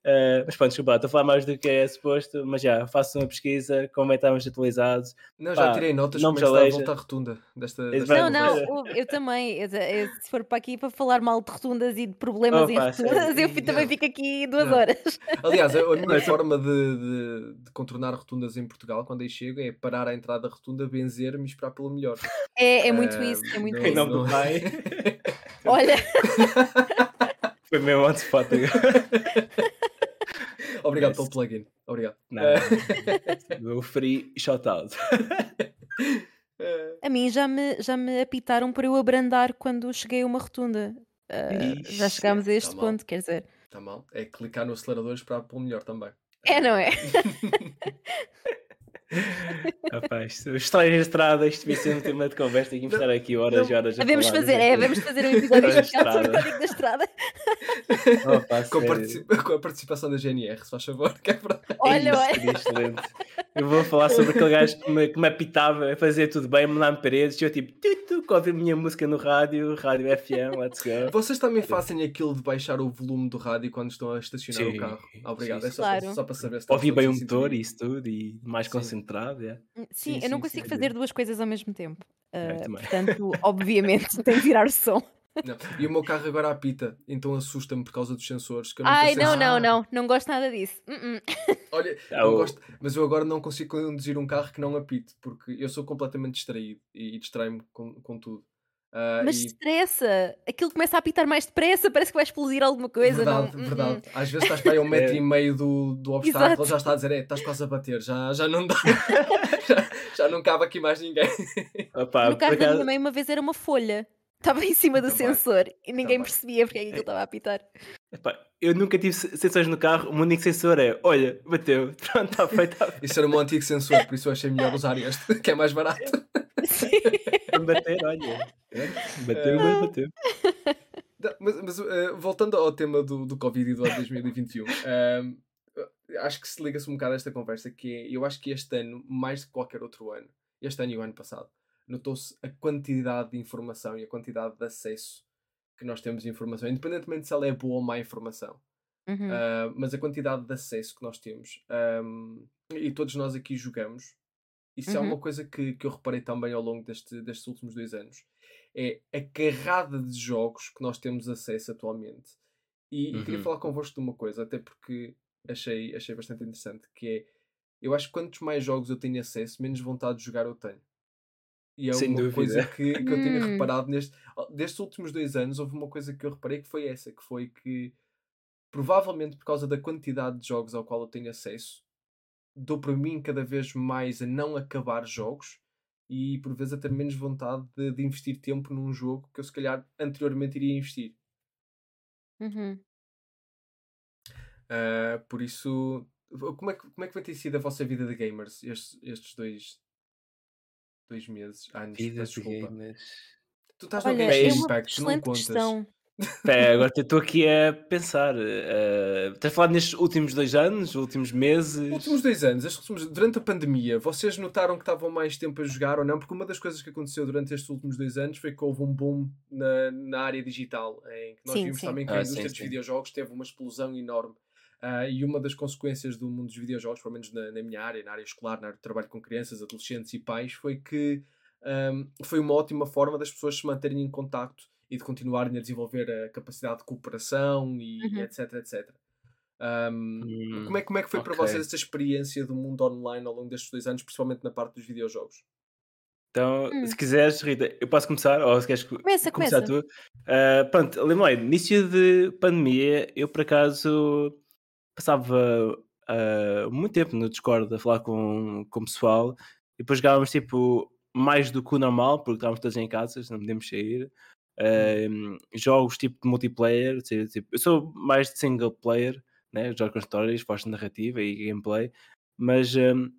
Ah, mas pronto, desculpa, estou a falar mais do que é suposto, mas já, faço uma pesquisa, como é que estamos atualizados. Não, já Pá, tirei notas não como me está a volta à rotunda desta, desta. Não, não, eu também. Eu- eu- se for para aqui para falar mal de rotundas e de problemas em Opa, rotundas, eu fi- também Não. fico aqui duas Não. horas. Aliás, a a minha forma de, de- de contornar rotundas em Portugal, quando aí chego, é parar à entrada da rotunda, benzer-me e esperar pelo melhor. É, é muito Ah, isso, é muito não- isso. nome do não- pai. Olha, Foi mesmo on spot agora. Obrigado pelo plugin. Obrigado. Não. O free shout out. A mim já me, já me apitaram por eu abrandar quando cheguei a uma rotunda. Já Ixi, chegámos a este tá mal. ponto, quer dizer. Está mal. É clicar no acelerador e esperar pelo melhor também. É, não é? Rapaz, histórias de estrada, isto devia ser um tema de conversa e estar aqui horas e horas a Vamos falar fazer, é, vamos fazer um episódio Da especial sobre o estrada. código da estrada. Opa, Com, com a participação da GNR, se faz favor. que é para- Olha, Isso olha. excelente. Eu vou falar sobre aquele gajo que me, que me apitava a fazer tudo bem, mandar-me paredes, e eu tipo, tu, tu, que ouvi a minha música no rádio, rádio FM, let's go. Vocês também fazem aquilo de baixar o volume do rádio quando estão a estacionar Sim, o carro? Obrigado. sim, é só, Claro. para, só para saber se está Ouvi bem o todos em motor e isso tudo, e mais Sim. Concentrado, yeah. Sim, Sim, eu não sim, consigo sim. fazer duas coisas ao mesmo tempo. Também. portanto, obviamente, tem que tirar o som. Não. E o meu carro agora apita, então assusta-me por causa dos sensores. Que eu Ai, não, não, não, não gosto nada disso. Uh-uh. Olha, Ah, eu o- gosto, mas eu agora não consigo conduzir um carro que não apite, porque eu sou completamente distraído e, e distrai-me com, com tudo. Uh, Mas e- estressa. Aquilo começa a apitar mais depressa, parece que vai explodir alguma coisa. verdade, não, verdade. Às vezes estás para aí a um metro É. e meio do, do obstáculo, Exato. já está a dizer, é, estás quase a bater, já, já não dá, já, já não cabe aqui mais ninguém. Opa, no carro da acaso- minha mãe uma vez era uma folha. Estava em cima do Também, sensor e ninguém também. percebia porque é que aquilo estava a apitar. Epá, eu nunca tive se- sensores no carro, o meu único sensor é, olha, bateu, pronto, está feito, está feito. Isso era o meu antigo sensor, por isso eu achei melhor usar este, que é mais barato. Para bater, olha. Bateu, mas bateu. Não, Mas, mas, eh, voltando ao tema do, do Covid e do ano 2021, ehm, acho que se liga-se um bocado a esta conversa, que é, eu acho que este ano, mais de qualquer outro ano, este ano e o ano passado, notou-se a quantidade de informação e a quantidade de acesso que nós temos de informação, independentemente se ela é boa ou má informação. Uhum. Uh, mas a quantidade de acesso que nós temos um, e todos nós aqui jogamos, isso é Uhum. uma coisa que, que eu reparei também ao longo deste, destes últimos dois anos. É a carrada de jogos que nós temos acesso atualmente. E, e queria Uhum. falar convosco de uma coisa, até porque achei, achei bastante interessante, que é eu acho que quantos mais jogos eu tenho acesso, menos vontade de jogar eu tenho. E é Sem uma dúvida. coisa que, que eu tenho Hum. reparado neste, destes últimos dois anos, houve uma coisa que eu reparei que foi essa, que foi que provavelmente por causa da quantidade de jogos ao qual eu tenho acesso, dou para mim cada vez mais a não acabar jogos e por vezes a ter menos vontade de, de investir tempo num jogo que eu se calhar anteriormente iria investir. Uhum. Ah, por isso, como é, que, como é que vai ter sido a vossa vida de gamers estes, estes dois, dois meses, anos? Vida de gamers. Tu estás no Olha, é uma Impact, tu não contas. questão. Pé, agora estou aqui a pensar. Uh, estás a falar nestes últimos dois anos, últimos meses? Últimos dois anos, últimos- durante a pandemia, vocês notaram que estavam mais tempo a jogar ou não? Porque uma das coisas que aconteceu durante estes últimos dois anos foi que houve um boom na, na área digital, em que nós Sim, vimos sim. também que a Ah, indústria sim, dos sim. videojogos teve uma explosão enorme. Ah, e uma das consequências do mundo dos videojogos, pelo menos na, na minha área, na área escolar, na área de trabalho com crianças, adolescentes e pais, foi que ahm, foi uma ótima forma das pessoas se manterem em contacto e de continuarem a desenvolver a capacidade de cooperação e Uhum. etc, etc. Ahm, Hum, como, é, como é que foi para ok. vocês esta experiência do mundo online ao longo destes dois anos, principalmente na parte dos videojogos? Então, Hum. se quiseres, Rita, eu posso começar? Ou se queres co- Começa, começar começa. tu? Uh, pronto, lembro início de pandemia, eu por acaso passava uh, muito tempo no Discord a falar com, com o pessoal e depois jogávamos tipo mais do que o normal, porque estávamos todos em casa, não podemos sair. Um, jogos tipo de multiplayer, tipo, eu sou mais de single player, né? jogo com histórias, de narrativa e gameplay, mas um,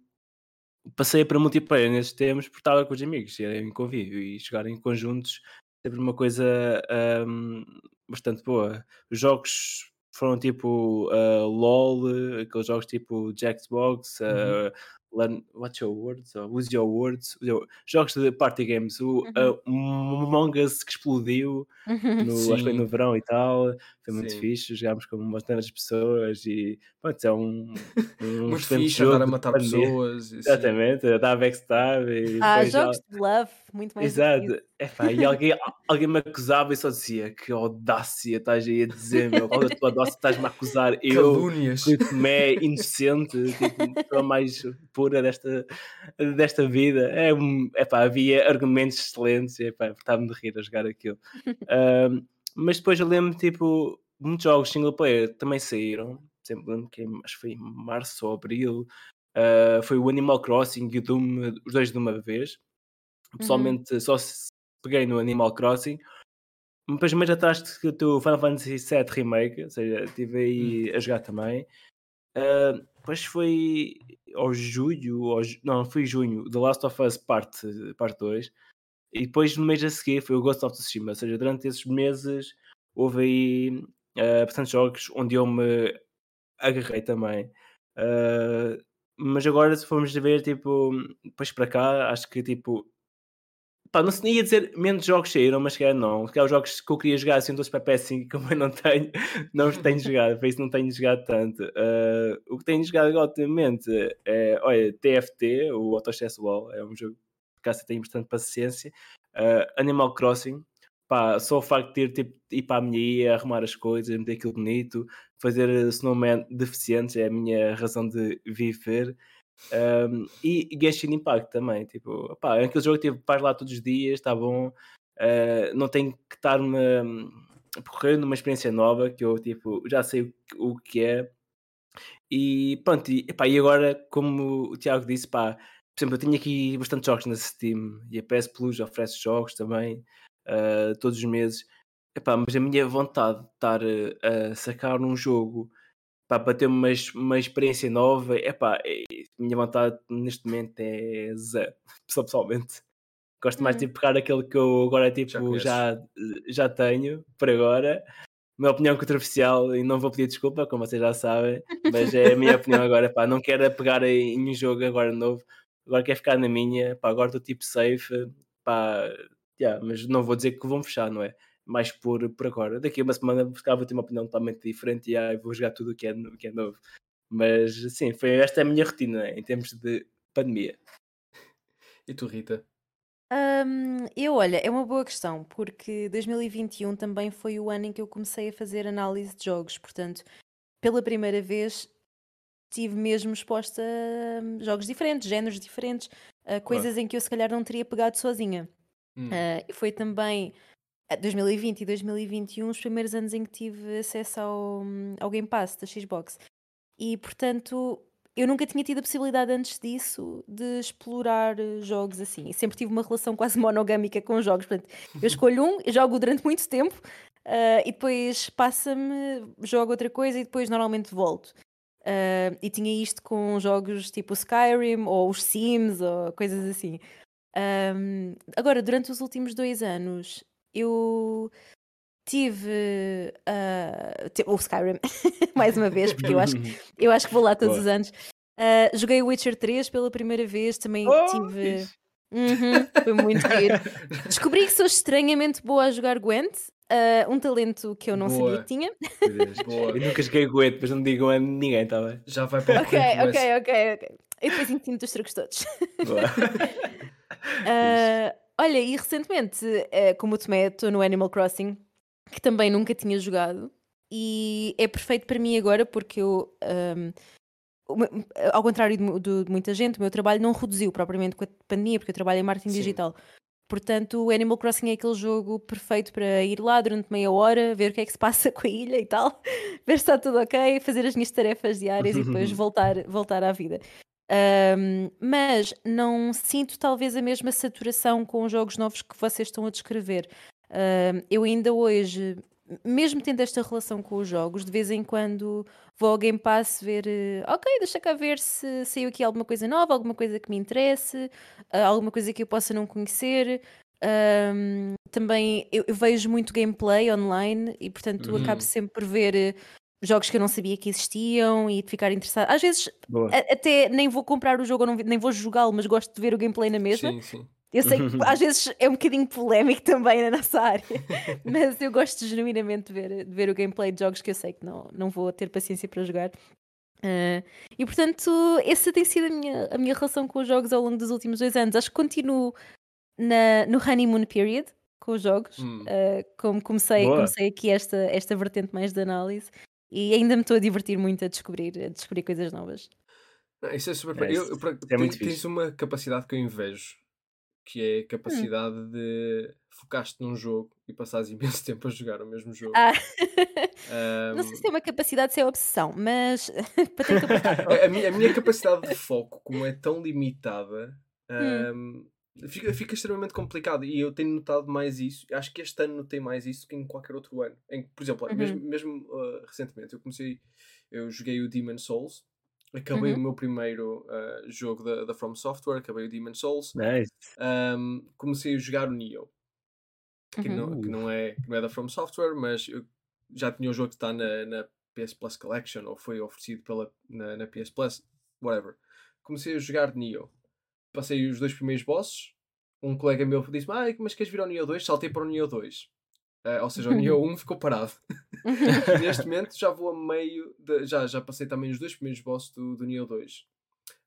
passei para multiplayer nesses tempos porque estava com os amigos, era em convívio e jogar em conjuntos sempre uma coisa um, bastante boa. Os jogos foram tipo uh, LOL, aqueles jogos tipo Jackbox, Uhum. uh, Learn, What's Your Words? Or Use Your Words, jogos de party games, o Uhum. uh, Among Us que explodiu no, acho que no verão e tal, foi muito Sim. fixe, jogámos com bastantes pessoas e pronto, é um, um Muito fixe andar a jogo, matar pessoas. assim. Exatamente, eu dava backstab e Ah, depois já- jogos de love, muito mais. Exato, Epá, e alguém, alguém me acusava e só dizia que audácia estás aí a dizer, meu, qual é a tua audácia estás-me a acusar? Eu, Calúnias. que comé inocente, tipo, a mais pura desta, desta vida. É, um, epá, havia argumentos excelentes e estava-me de rir a jogar aquilo. Ahm, mas depois eu lembro, tipo, muitos jogos single player também saíram. Sempre lembro que acho que foi em março ou abril. Ah, foi o Animal Crossing e o Doom, os dois de uma vez. Pessoalmente, só se peguei no Animal Crossing. Depois, mais atrás, que o Final Fantasy VII Remake, ou seja, estive aí a jogar também. Ah, depois foi ao julho, não, foi junho, The Last of Us Parte, parte 2. E depois, no mês a seguir, foi o Ghost of Tsushima. Ou seja, durante esses meses, houve aí ah, bastantes jogos onde eu me agarrei também. Ah, mas agora, se formos ver, tipo, depois para cá, acho que, tipo, Pá, não se ia dizer menos jogos saíram, mas que não. Que os jogos que eu queria jogar assim todos para PS5 que eu não tenho, não os tenho jogado, por isso não tenho jogado tanto. Ah, o que tenho jogado agora ultimamente é, olha, TFT, o Auto Chess Wall, é um jogo que acaso tenho bastante paciência. Ah, Animal Crossing, pá, só o facto de ter tipo, ir para a minha ilha, arrumar as coisas, meter aquilo bonito, fazer snowman deficientes é a minha razão de viver. Um, e Genshin Impact também, tipo, pá, é aquele jogo que tipo, vais lá todos os dias, está bom. uh, não tenho que estar-me a percorrer numa experiência nova que eu tipo, já sei o, que é. E pronto, e, epá, e agora, como o Tiago disse, pá, por exemplo, eu tenho aqui bastante jogos na Steam e a PS Plus oferece jogos também uh, todos os meses. Epá, mas a minha vontade de estar a sacar um jogo pá, para ter uma, uma experiência nova, epá, é, a minha vontade neste momento é zero, pessoalmente. Gosto mais de tipo, pegar aquele que eu agora tipo, já, já, já tenho por agora. Minha opinião controversial e não vou pedir desculpa, como vocês já sabem, mas é a minha opinião agora. Pá, não quero pegar em, em um jogo agora novo, agora quero ficar na minha. Pá, agora estou tipo safe, pá, yeah, mas não vou dizer que vão fechar, não é? Mais por, por agora. Daqui a uma semana vou ter uma opinião totalmente diferente e aí vou jogar tudo o que é, que é novo. Mas sim, foi esta a minha rotina em termos de pandemia. E tu, Rita? Um, eu, olha, é uma boa questão, porque 2021 também foi o ano em que eu comecei a fazer análise de jogos, portanto, pela primeira vez tive mesmo exposta a jogos diferentes, géneros diferentes, a coisas em que eu se calhar não teria pegado sozinha. Hum. Uh, e foi também 2020 e 2021 os primeiros anos em que tive acesso ao, ao Game Pass da Xbox. E portanto eu nunca tinha tido a possibilidade antes disso de explorar eh, jogos assim. sempre tive uma relação quase monogâmica com jogos. Portanto, eu escolho um, jogo durante muito tempo uh, e depois passa-me, jogo outra coisa e depois normalmente volto. Uh, e tinha isto com jogos tipo Skyrim ou os Sims ou coisas assim. Um, agora, durante os últimos dois anos, eu tive uh, o Skyrim mais uma vez, porque eu acho, eu acho que vou lá todos Boa. os anos. Uh, joguei o Witcher 3 pela primeira vez, também oh, tive. Uhum, foi muito giro. Descobri que sou estranhamente boa a jogar Gwent, uh, um talento que eu não Boa. sabia que tinha. Boa. Eu nunca joguei Gwent, mas não digo a ninguém, está bem? Já vai para o Ok, ok, ok, ok. E depois ensino os truques todos. Boa. uh, olha, e recentemente, uh, como o Tomé, estou no Animal Crossing que também nunca tinha jogado e é perfeito para mim agora porque eu, um, ao contrário de, de, muita gente, o meu trabalho não reduziu propriamente com a pandemia, porque eu trabalho em marketing Sim. digital. Portanto, o Animal Crossing é aquele jogo perfeito para ir lá durante meia hora, ver o que é que se passa com a ilha e tal, ver se está tudo ok, fazer as minhas tarefas diárias e depois voltar, voltar à vida. Um, mas não sinto talvez a mesma saturação com os jogos novos que vocês estão a descrever. Uh, eu ainda hoje, mesmo tendo esta relação com os jogos, de vez em quando vou ao Game Pass ver, uh, ok, deixa cá ver se saiu aqui alguma coisa nova, alguma coisa que me interesse, uh, alguma coisa que eu possa não conhecer. também eu, eu, vejo muito gameplay online e, portanto, uhum. acabo sempre por ver eh, jogos que eu não sabia que existiam e de ficar interessado. Às vezes, a, até nem vou comprar o jogo, não, nem vou jogá-lo, mas gosto de ver o gameplay na mesma. Sim, sim. Eu sei que às vezes é um bocadinho polémico também na nossa área, mas eu gosto genuinamente de ver, de ver o gameplay de jogos que eu sei que não, não vou ter paciência para jogar. Uh, e portanto, essa tem sido a minha, a minha relação com os jogos ao longo dos últimos dois anos. Acho que continuo na, no honeymoon period com os jogos, hum. uh, como comecei, comecei aqui esta, esta vertente mais de análise e ainda me estou a divertir muito a descobrir, a descobrir coisas novas. Não, isso é super. É, eu, eu, é muito tens uma capacidade que eu invejo que é a hum. capacidade hum. de focaste num jogo e passares imenso tempo a jogar o mesmo jogo. Ah. Um... Não sei se é uma capacidade, se é obsessão, mas para ter a, minha, a minha capacidade de foco, como é tão limitada, um, hum. Fica, fica extremamente complicado e eu tenho notado mais isso. Acho que este ano notei mais isso que em qualquer outro ano. Em, por exemplo, uhum. mesmo, mesmo uh, recentemente, eu comecei, eu joguei o Demon Souls Acabei uhum. o meu primeiro uh, jogo da, da From Software, acabei o Demon Souls. Nice. Um, comecei a jogar o Nioh, que, uhum. não, que, não, é, que não é da From Software, mas eu já tinha o jogo que está na, na PS Plus Collection, ou foi oferecido pela, na, na PS Plus, whatever. Comecei a jogar Nioh. Passei os dois primeiros bosses. Um colega meu disse-me, ah, mas queres vir ao Nioh 2? Saltei para o Nioh 2. Uh, ou seja, o Nioh 1 ficou parado. Neste momento já vou a meio. De, já, já passei também os dois primeiros bosses do, do Nioh 2.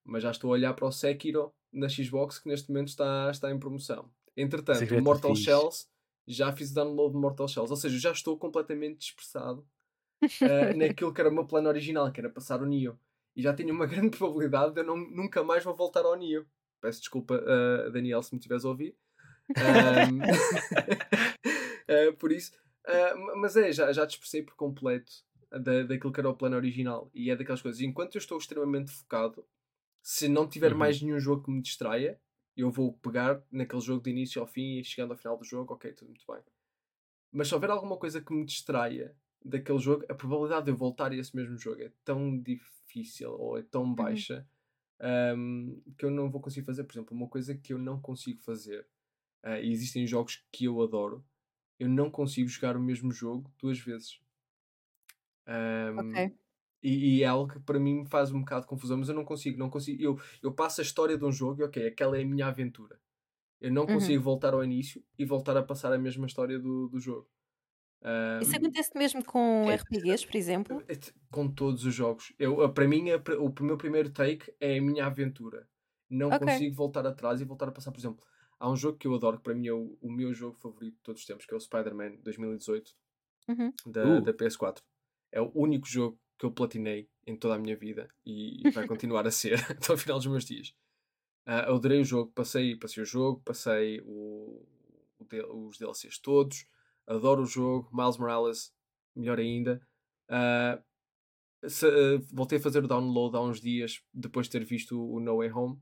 Mas já estou a olhar para o Sekiro na Xbox que neste momento está, está em promoção. Entretanto, o Mortal fixe. Shells já fiz o download de Mortal Shells. Ou seja, já estou completamente dispersado uh, naquilo que era o meu plano original, que era passar o Nioh. E já tenho uma grande probabilidade de eu não, nunca mais vou voltar ao Nioh. Peço desculpa, uh, Daniel, se me estiveres a ouvir. Um, uh, por isso, uh, mas é, já, já dispersei por completo da, daquilo que era o plano original. E é daquelas coisas. Enquanto eu estou extremamente focado, se não tiver Uhum. mais nenhum jogo que me distraia, eu vou pegar naquele jogo de início ao fim e chegando ao final do jogo, ok, tudo muito bem. Mas se houver alguma coisa que me distraia daquele jogo, a probabilidade de eu voltar a esse mesmo jogo é tão difícil ou é tão baixa um, que eu não vou conseguir fazer. Por exemplo, uma coisa que eu não consigo fazer, uh, e existem jogos que eu adoro, eu não consigo jogar o mesmo jogo duas vezes. Um, Ok. e, e é algo que para mim me faz um bocado de confusão, mas eu não consigo, não consigo. Eu, eu passo a história de um jogo e ok, aquela é a minha aventura. Eu não Uhum. consigo voltar ao início e voltar a passar a mesma história do, do jogo. Isso Um, acontece mesmo com é- RPGs, por exemplo? é com todos os jogos. Eu, para mim, a o meu primeiro take é a minha aventura. Não Ok. consigo voltar atrás e voltar a passar. Por exemplo, há um jogo que eu adoro, que para mim é o, o meu jogo favorito de todos os tempos, que é o Spider-Man 2018 Uhum. da, Uh. da PS4. É o único jogo que eu platinei em toda a minha vida e vai continuar a ser até ao final dos meus dias. Ah, eu adorei o jogo, passei, passei o jogo, passei o, o os DLCs todos, adoro o jogo, Miles Morales, melhor ainda. Ah, se- ah, voltei a fazer o download há uns dias depois de ter visto o No Way Home,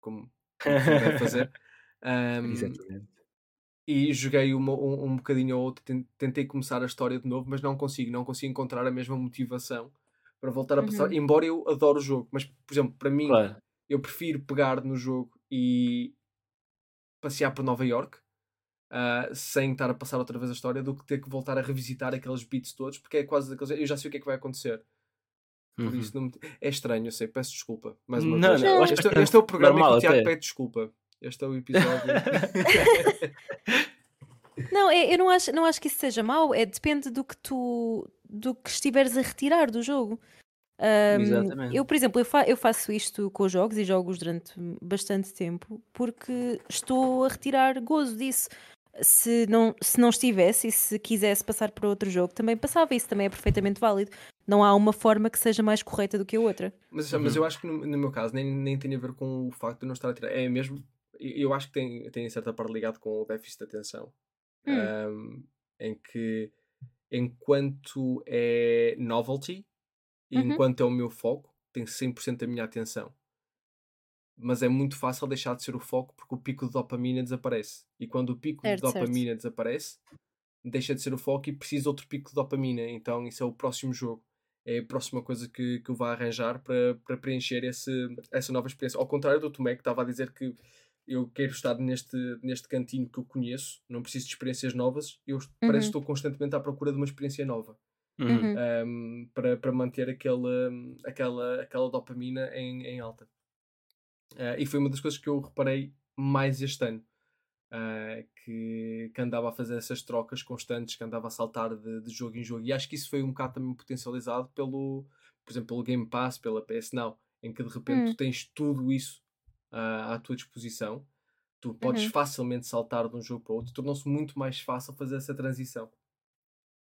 como deve fazer. Ahm, Exatamente. e joguei uma, um, um bocadinho ou outro, ten- tentei começar a história de novo, mas não consigo, não consigo encontrar a mesma motivação para voltar a passar, Uhum. embora eu adoro o jogo, mas por exemplo, para mim, Claro. eu prefiro pegar no jogo e passear por Nova York sem estar a passar outra vez a história do que ter que voltar a revisitar aqueles beats todos, porque é quase daqueles. Eu já sei o que é que vai acontecer. Por Uhum. isso não me- é estranho, eu sei, peço desculpa. Mais uma Não, vez. não, este, bastante este é o programa normal que o Tiago pede desculpa. Este é o episódio. Não, é- eu não acho, não acho que isso seja mau, é, depende do que tu do que estiveres a retirar do jogo. Exatamente. eu, por exemplo, eu, fa- eu faço isto com os jogos e jogos durante bastante tempo porque estou a retirar gozo disso. Se não, se não estivesse e se quisesse passar para outro jogo, também passava. Isso também é perfeitamente válido. Não há uma forma que seja mais correta do que a outra. Mas, mas eu acho que no, no meu caso nem, nem tem a ver com o facto de não estar a tirar. É mesmo. Eu acho que tem, tem em certa parte ligado com o déficit de atenção. Hum. Um, em que enquanto é novelty Uhum. enquanto é o meu foco, tem 100% da minha atenção. Mas é muito fácil deixar de ser o foco porque o pico de dopamina desaparece. E quando o pico Certo, de certo. dopamina desaparece, deixa de ser o foco e precisa de outro pico de dopamina. Então isso é o próximo jogo. É a próxima coisa que, que eu vou arranjar para, para preencher esse, essa nova experiência. Ao contrário do Tomé que estava a dizer que eu quero estar neste, neste cantinho que eu conheço, não preciso de experiências novas, eu parece Uhum. que estou constantemente à procura de uma experiência nova Uhum. Um, para, para manter aquele, um, aquela, aquela dopamina em, em alta. Uh, e foi uma das coisas que eu reparei mais este ano. uh, que, que andava a fazer essas trocas constantes, que andava a saltar de, de jogo em jogo. E acho que isso foi um bocado também potencializado pelo, por exemplo, pelo Game Pass, pela PS Now, em que de repente Hum. tu tens tudo isso uh, à tua disposição. Tu podes Uhum. facilmente saltar de um jogo para o outro. Tornou-se muito mais fácil fazer essa transição.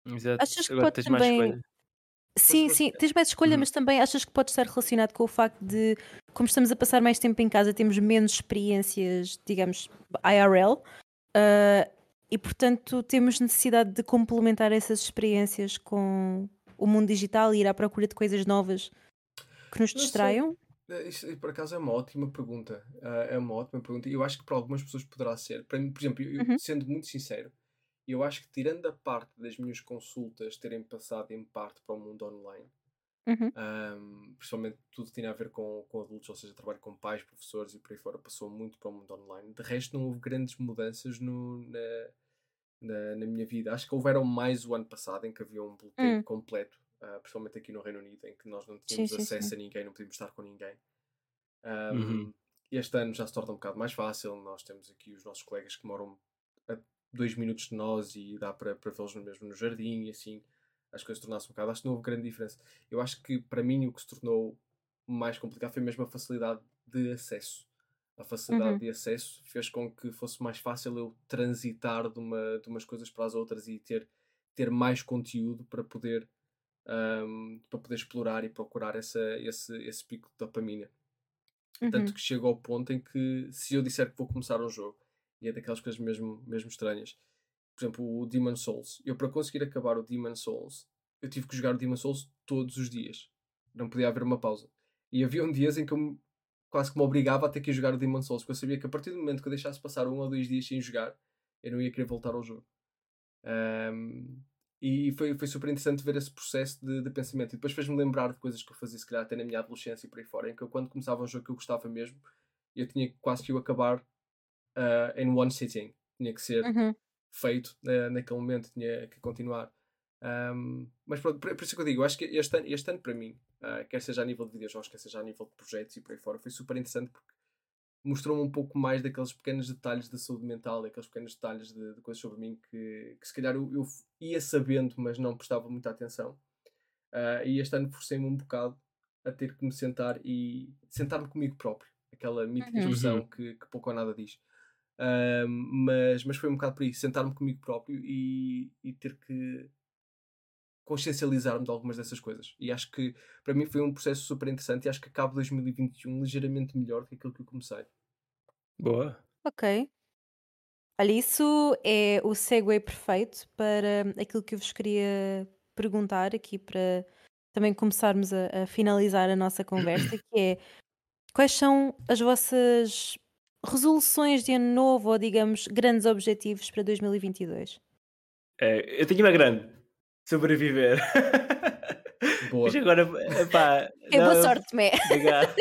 Exato. Achas que Agora pode tens mais também- escolha. Sim, sim, tens mais escolha, Uhum. mas também achas que pode estar relacionado com o facto de, como estamos a passar mais tempo em casa, temos menos experiências, digamos, IRL, ah, e portanto temos necessidade de complementar essas experiências com o mundo digital e ir à procura de coisas novas que nos distraiam? Eh, Isso, por acaso, é uma ótima pergunta. Ah, é uma ótima pergunta. E eu acho que para algumas pessoas poderá ser. Para mim, por exemplo, eu, Uhum. sendo muito sincero, eu acho que tirando a parte das minhas consultas terem passado em parte para o mundo online, Uhum. ahm, principalmente tudo que tinha a ver com, com adultos, ou seja, trabalho com pais, professores e por aí fora, passou muito para o mundo online. De resto, não houve grandes mudanças no, na, na, na minha vida. Acho que houveram mais o ano passado, em que havia um bloqueio Hum. completo, ah, principalmente aqui no Reino Unido, em que nós não Sim, tínhamos sim, acesso sim. a ninguém, não podíamos estar com ninguém. Um, Uhum. Este ano já se torna um bocado mais fácil. Nós temos aqui os nossos colegas que moram dois minutos de nós e dá para, para vê-los mesmo no jardim e assim as coisas tornaram-se um bocado. Acho que não houve grande diferença. Eu acho que para mim o que se tornou mais complicado foi mesmo a facilidade de acesso. A facilidade Uhum. de acesso fez com que fosse mais fácil eu transitar de, uma, de umas coisas para as outras e ter, ter mais conteúdo para poder, um, para poder explorar e procurar essa, esse, esse pico de dopamina. Uhum. Tanto que chega ao ponto em que se eu disser que vou começar um jogo E é daquelas coisas mesmo, mesmo estranhas. Por exemplo, o Demon Souls. Eu, para conseguir acabar o Demon Souls, eu tive que jogar o Demon Souls todos os dias. Não podia haver uma pausa. E havia um dias em que eu me- quase que me obrigava a ter que jogar o Demon Souls, porque eu sabia que a partir do momento que eu deixasse passar um ou dois dias sem jogar, eu não ia querer voltar ao jogo. Ahm, e foi, foi super interessante ver esse processo de, de pensamento. E depois fez-me lembrar de coisas que eu fazia, se calhar, até na minha adolescência e por aí fora, em que eu, quando começava um jogo que eu gostava mesmo, eu tinha quase que o acabar ah, em one sitting. Tinha que ser Uhum. feito eh, naquele momento, tinha que continuar. Ahm, mas pronto, por, por isso que eu digo, eu acho que este ano, este ano para mim, ah, quer seja a nível de videojogos, quer seja a nível de projetos e por aí fora, foi super interessante porque mostrou-me um pouco mais daqueles pequenos detalhes da saúde mental, daqueles pequenos detalhes de, de coisas sobre mim que, que se calhar eu, eu ia sabendo, mas não prestava muita atenção. Ah, e este ano forcei-me um bocado a ter que me sentar e sentar-me comigo próprio. Aquela mítica Uhum. expressão que, que pouco ou nada diz. Ahm, mas, mas foi um bocado por aí, sentar-me comigo próprio e, e ter que consciencializar-me de algumas dessas coisas. E acho que para mim foi um processo super interessante e acho que acabo 2021 ligeiramente melhor do que aquilo que eu comecei. Boa. Ok. Olha, isso é o segue perfeito para aquilo que eu vos queria perguntar aqui para também começarmos a, a finalizar a nossa conversa, que é quais são as vossas resoluções de ano novo ou, digamos, grandes objetivos para 2022? É, eu tenho uma grande. Sobreviver. Boa. Mas agora, pá. É boa sorte, Mé. Obrigado.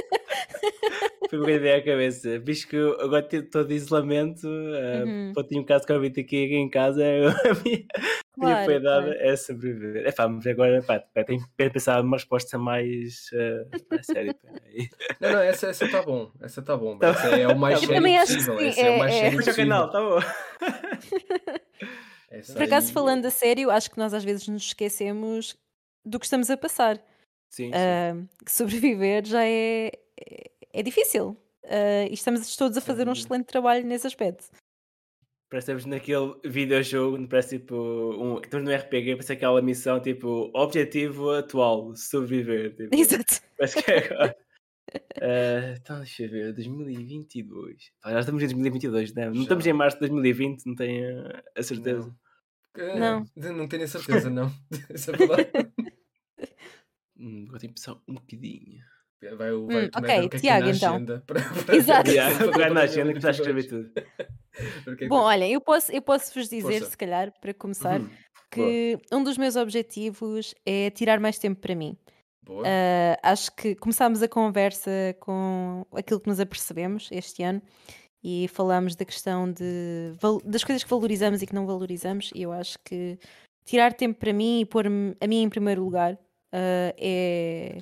Foi uma ideia à cabeça. Visto que eu agora todo de isolamento, uh, Uhum. pô, tenho um caso de Covid aqui em casa, a minha, a minha Claro, piedade claro. é sobreviver. É pá, mas agora pá, tenho que pensar numa resposta mais uh, pá, séria. Não, não, essa está tá bom. Essa está bom. Tá Essa é o mais sério Também acho que possível. sim, Essa é, o é- mais é. sério o possível. canal, tá bom. Essa Por acaso, aí- falando a sério, acho que nós às vezes nos esquecemos do que estamos a passar. Sim, sim. Que sobreviver já é, é, é difícil. Ah, e estamos todos a Sem fazer um excelente trabalho nesse aspecto. Parece que estamos naquele videojogo, parece tipo, um, que estamos no RPG, parece aquela missão tipo, objetivo atual, sobreviver. Tipo, Exato. Parece que é agora. Eh, então, deixa eu ver, 2022. Pá, já estamos em 2022, né? não Já. estamos em março de 2020, não tenho a- certeza. Eh, Não. Não tenho a certeza, não. Hum, agora tenho que pensar um bocadinho. Vai o, vai Hum, ok, é Tiago, então. agenda para, para Exato. na agenda que já 2022. escrevi tudo. É Bom, olhem, eu posso, eu posso vos dizer, Força. se calhar, para começar, Uhum. que um dos meus objetivos é tirar mais tempo para mim. Boa. Ah, acho que começámos a conversa com aquilo que nos apercebemos este ano e falámos da questão de, das coisas que valorizamos e que não valorizamos, e eu acho que tirar tempo para mim e pôr a mim em primeiro lugar ah, é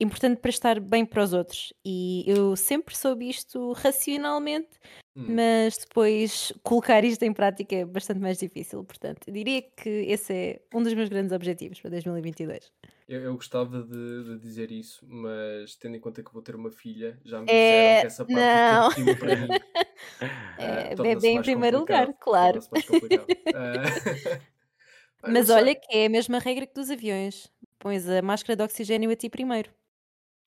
importante para estar bem para os outros. E eu sempre soube isto racionalmente, Hum. mas depois colocar isto em prática é bastante mais difícil. Portanto, eu diria que esse é um dos meus grandes objetivos para 2022. Eu, eu gostava de, de dizer isso, mas tendo em conta que vou ter uma filha, já me É, disseram que essa parte não. do tempo para mim É, ah, torna-se bebê em primeiro lugar, claro. pá, Mas não olha que é a mesma regra que dos aviões. Pões a máscara de oxigênio a ti primeiro.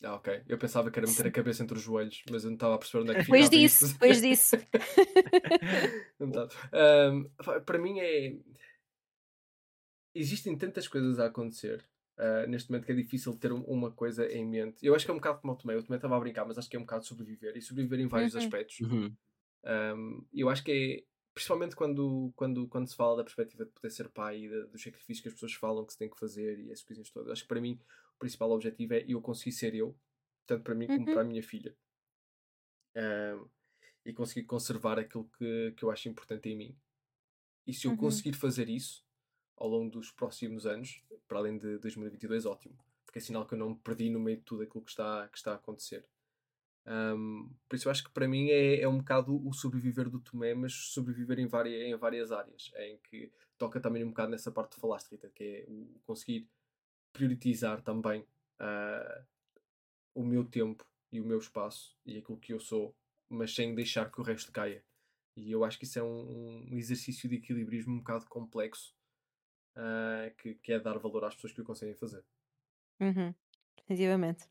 Ah, ok. Eu pensava que era meter a cabeça entre os joelhos, mas eu não estava a perceber onde é que Depois ficava disso, isso. depois disso. Não estava. Ahm, pá, para mim é. Existem tantas coisas a acontecer ah, neste momento que é difícil ter um- uma coisa em mente. Eu acho que é um bocado como o Tomé. O Tomé estava a brincar, mas acho que é um bocado sobreviver e sobreviver em vários Uhum. aspectos. Uhum. Um, eu acho que é, principalmente quando, quando, quando se fala da perspectiva de poder ser pai e dos sacrifícios que as pessoas falam que se tem que fazer e essas coisinhas todas, acho que para mim o principal objetivo é eu conseguir ser eu, tanto para mim como Uhum. para a minha filha. Um, e conseguir conservar aquilo que, que eu acho importante em mim. E se eu Uhum. conseguir fazer isso ao longo dos próximos anos, para além de 2022, ótimo. Porque é sinal que eu não me perdi no meio de tudo aquilo que está, que está a acontecer. Um, por isso eu acho que para mim é, é um bocado o sobreviver do Tomé, mas sobreviver em várias, em várias áreas, em que toca também um bocado nessa parte que falaste, Rita, que é o conseguir priorizar também ah, o meu tempo e o meu espaço e aquilo que eu sou, mas sem deixar que o resto caia. E eu acho que isso é um, um exercício de equilibrismo um bocado complexo, ah, que, que é dar valor às pessoas que o conseguem fazer. Uhum. Definitivamente.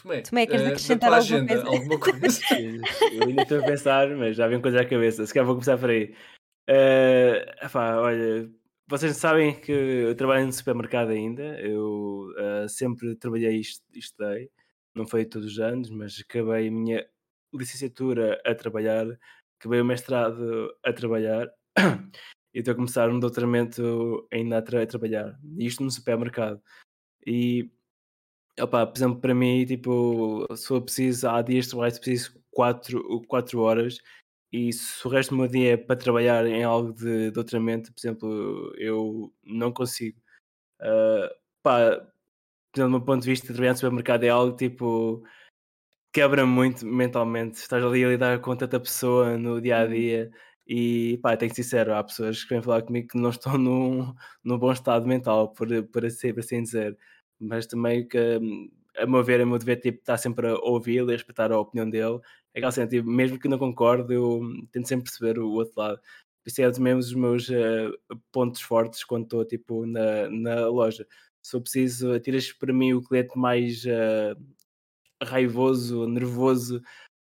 Tomé, Tomé, queres da acrescentar alguma agenda, coisa? alguma coisa? Eu ainda estou a pensar, mas já vem coisa à cabeça. Se calhar vou começar por aí. Epá, olha, vocês sabem que eu trabalho no supermercado ainda. Eu eh, sempre trabalhei e est- e estudei. Não foi todos os anos, mas acabei a minha licenciatura a trabalhar, acabei o mestrado a trabalhar e estou a começar um doutoramento ainda a, tra- a trabalhar. Isto no supermercado. E Opa, por exemplo, para mim, tipo, se for preciso, há dias de trabalho que preciso 4, quatro horas e se o resto do meu dia é para trabalhar em algo de doutoramento, por exemplo, eu não consigo. Ah, pá, do meu ponto de vista, trabalhar no supermercado é algo tipo quebra muito mentalmente. Estás ali a lidar com tanta pessoa no dia a Uhum. dia e pá, tenho que ser sincero, há pessoas que vêm falar comigo que não estão num, num bom estado mental, por, por, assim, por assim dizer. Mas também que, a meu ver, a meu dever, tipo, estar sempre a ouvi-lo e a respeitar a opinião dele. É aquela cena, tipo, mesmo que não concorde, eu tento sempre perceber o outro lado. Isso é mesmo os meus eh, pontos fortes quando estou tipo, na, na loja. Se eu preciso, tiras para mim o cliente mais eh, raivoso, nervoso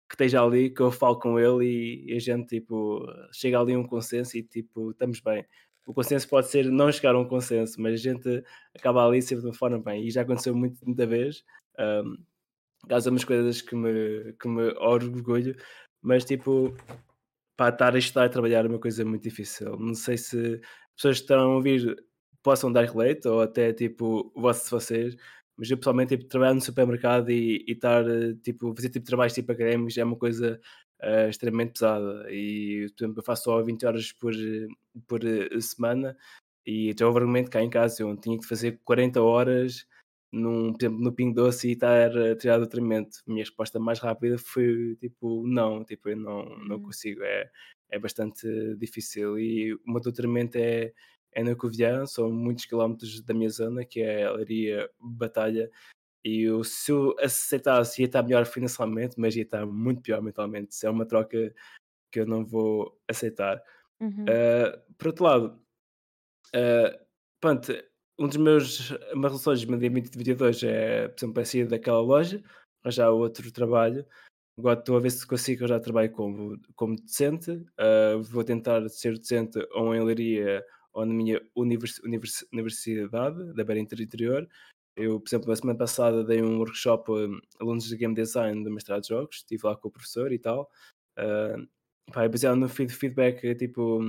que esteja ali, que eu falo com ele e, e a gente tipo chega ali a um consenso e tipo estamos bem. O consenso pode ser não chegar a um consenso, mas a gente acaba ali sempre de uma forma bem. E já aconteceu muito, muita vez. Um, caso umas coisas que me, que me orgulho, mas tipo, para estar a estudar e trabalhar é uma coisa muito difícil. Não sei se as pessoas que estão a ouvir possam dar relate ou até tipo, vocês, mas eu pessoalmente tipo, trabalhar no supermercado e, e estar tipo, fazer tipo trabalhos tipo académicos é uma coisa eh, extremamente pesada e por exemplo, eu faço só 20 horas por, por eh, semana e já houve argumento cá em casa, eu tinha que fazer 40 horas num, por exemplo, no Pingo Doce e estar a tirar doutoramento. A minha resposta mais rápida foi tipo, não, tipo, eu não, não Uhum. consigo, é, é bastante difícil. E o meu doutoramento é, é na Covilhã, são muitos quilómetros da minha zona, que é a Leiria Batalha. E eu, se eu aceitasse, ia estar melhor financeiramente, mas ia estar muito pior mentalmente. Isso é uma troca que eu não vou aceitar. Uhum. Uh, por outro lado, uh, pronto, um dos meus uma relações de 2022 é, por exemplo, é sair daquela loja, arranjar outro trabalho. Agora estou a ver se consigo já trabalho como, como docente. Uh, vou tentar ser docente ou em Leiria ou na minha univers, univers, universidade da Beira Interior. Eu, por exemplo, na semana passada dei um workshop a alunos de game design do mestrado de jogos, estive lá com o professor e tal. Uh, pá, baseado no feed- feedback, tipo,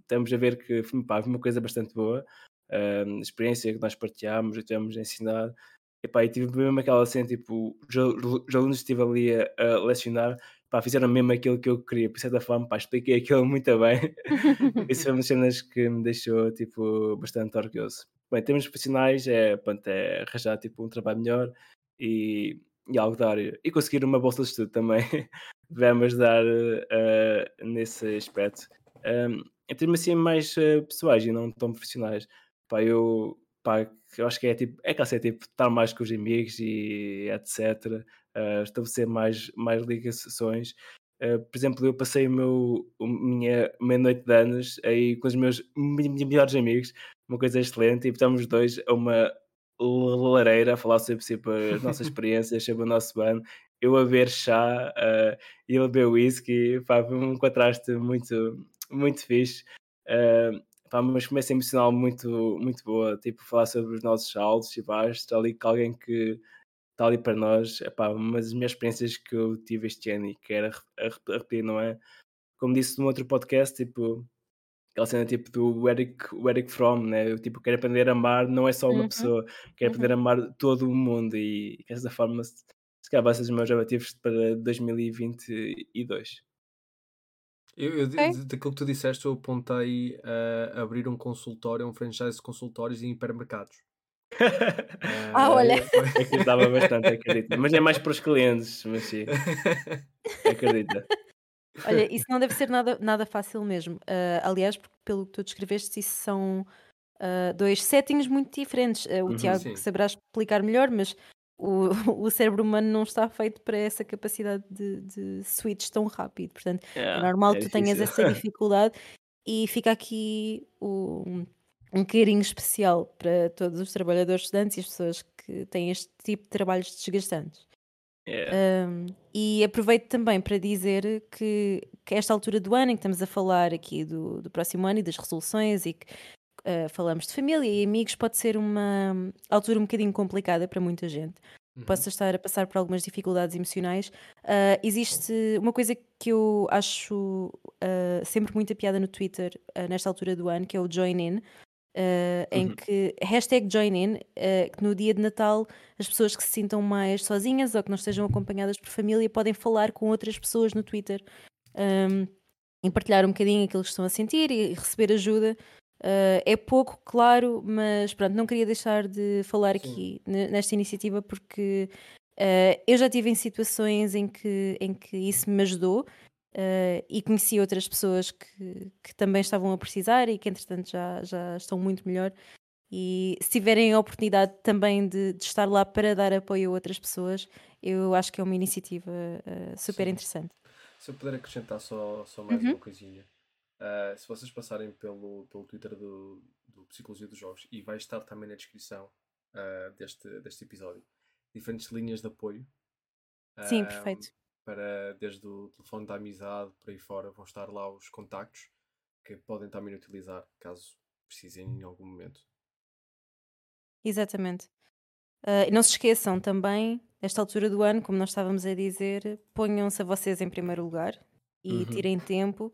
estamos a ver que pá, foi uma coisa bastante boa. Uh, a experiência que nós partilhámos, e tivemos a ensinar. E, pá, e tive mesmo aquela cena, tipo, os alunos que estive ali a, a lecionar, pá, fizeram mesmo aquilo que eu queria, por certa forma, pá, expliquei aquilo muito bem. Isso foi uma das cenas que me deixou, tipo, bastante orgulhoso. Bem, em termos profissionais, é, pronto, é arranjar, tipo, um trabalho melhor e, e algo da área. E conseguir uma bolsa de estudo também vai me ajudar eh, nesse aspecto. Um, em termos assim mais eh, pessoais e não tão profissionais, pá, eu, pá, eu acho que é tipo, é que é tipo, estar mais com os amigos e etc. eh, estabelecer mais, mais ligações. Eh, por exemplo, eu passei o meu, a minha meia-noite de anos aí com os meus me- me- melhores amigos, uma coisa excelente, e estamos os dois a uma lareira a falar sobre, sobre as nossas experiências, sobre o nosso bando, eu a beber chá eh, e ele a beber whisky, pá, foi um contraste muito, muito fixe. Eh, pá, uma experiência emocional muito, muito boa, tipo, falar sobre os nossos altos e baixos, estar ali com alguém que está ali para nós, epá, uma das minhas experiências que eu tive este ano e que era a repetir, não é? Como disse num outro podcast, tipo, aquela cena tipo do Eric, o Eric Fromm, né? Eu, tipo, quero aprender a amar, não é só uma Uhum, pessoa, quero aprender a amar todo o mundo e, e dessa forma, se, se calhar vai ser os meus objetivos para 2022. Eu, eu, daquilo que tu disseste, eu apontei a abrir um consultório, um franchise de consultórios em hipermercados. Ah, Ah, olha. Acreditava bastante, acredito. Mas é mais para os clientes, mas sim, acredita. Olha, isso não deve ser nada, nada fácil mesmo. Ah, aliás, porque pelo que tu descreveste, isso são ah, dois settings muito diferentes. Ah, o Uhum, Tiago sim. saberá explicar melhor, mas o, o cérebro humano não está feito para essa capacidade de, de switch tão rápido. Portanto, é Yeah, normal é que tu tenhas difícil. essa dificuldade e fica aqui o- um carinho especial para todos os trabalhadores estudantes e as pessoas que têm este tipo de trabalhos desgastantes. Yeah. Um, e aproveito também para dizer que, que esta altura do ano em que estamos a falar aqui do, do próximo ano e das resoluções e que uh, falamos de família e amigos, pode ser uma altura um bocadinho complicada para muita gente. Uhum. Possa estar a passar por algumas dificuldades emocionais. Uh, existe uma coisa que eu acho uh, sempre muita piada no Twitter nesta altura do ano, que é o Join In, Uh, em Uhum. que hashtag join in, uh, que no dia de Natal as pessoas que se sintam mais sozinhas ou que não estejam acompanhadas por família podem falar com outras pessoas no Twitter um, e partilhar um bocadinho aquilo que estão a sentir e receber ajuda. Uh, é pouco, claro, mas pronto, não queria deixar de falar Sim. aqui ne- nesta iniciativa porque eu já tive em situações em que, em que isso me ajudou Uh, e conheci outras pessoas que, que também estavam a precisar e que entretanto já, já estão muito melhor e se tiverem a oportunidade também de, de estar lá para dar apoio a outras pessoas eu acho que é uma iniciativa uh, super Sim. interessante Se eu puder acrescentar só, só mais Uhum. uma coisinha. Ah, se vocês passarem pelo, pelo Twitter do, do Psicologia dos Jogos, e vai estar também na descrição deste, deste episódio, diferentes linhas de apoio. sim, perfeito Para, desde o telefone da amizade, por aí fora, vão estar lá os contactos que podem também utilizar caso precisem em algum momento. exatamente Uh, e não se esqueçam também nesta altura do ano como nós estávamos a dizer ponham-se a vocês em primeiro lugar e Uhum. tirem tempo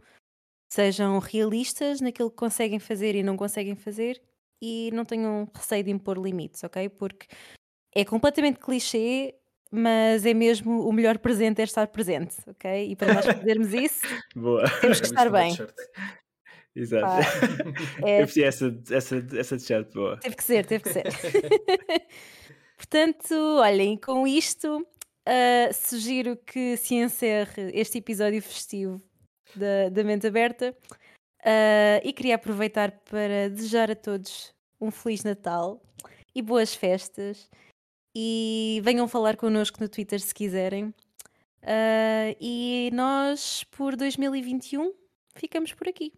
sejam realistas naquilo que conseguem fazer e não conseguem fazer e não tenham receio de impor limites, ok? Porque é completamente clichê, mas é mesmo o melhor presente é estar presente, ok? E para nós fazermos isso, temos que estar bem. Exato. É, Eu essa, essa, essa t-shirt boa. teve que ser, teve que ser. Portanto, olhem, com isto, ah, sugiro que se encerre este episódio festivo da, da Mente Aberta ah, e queria aproveitar para desejar a todos um Feliz Natal e boas festas. E venham falar connosco no Twitter se quiserem. Ah, e nós, por 2021, ficamos por aqui.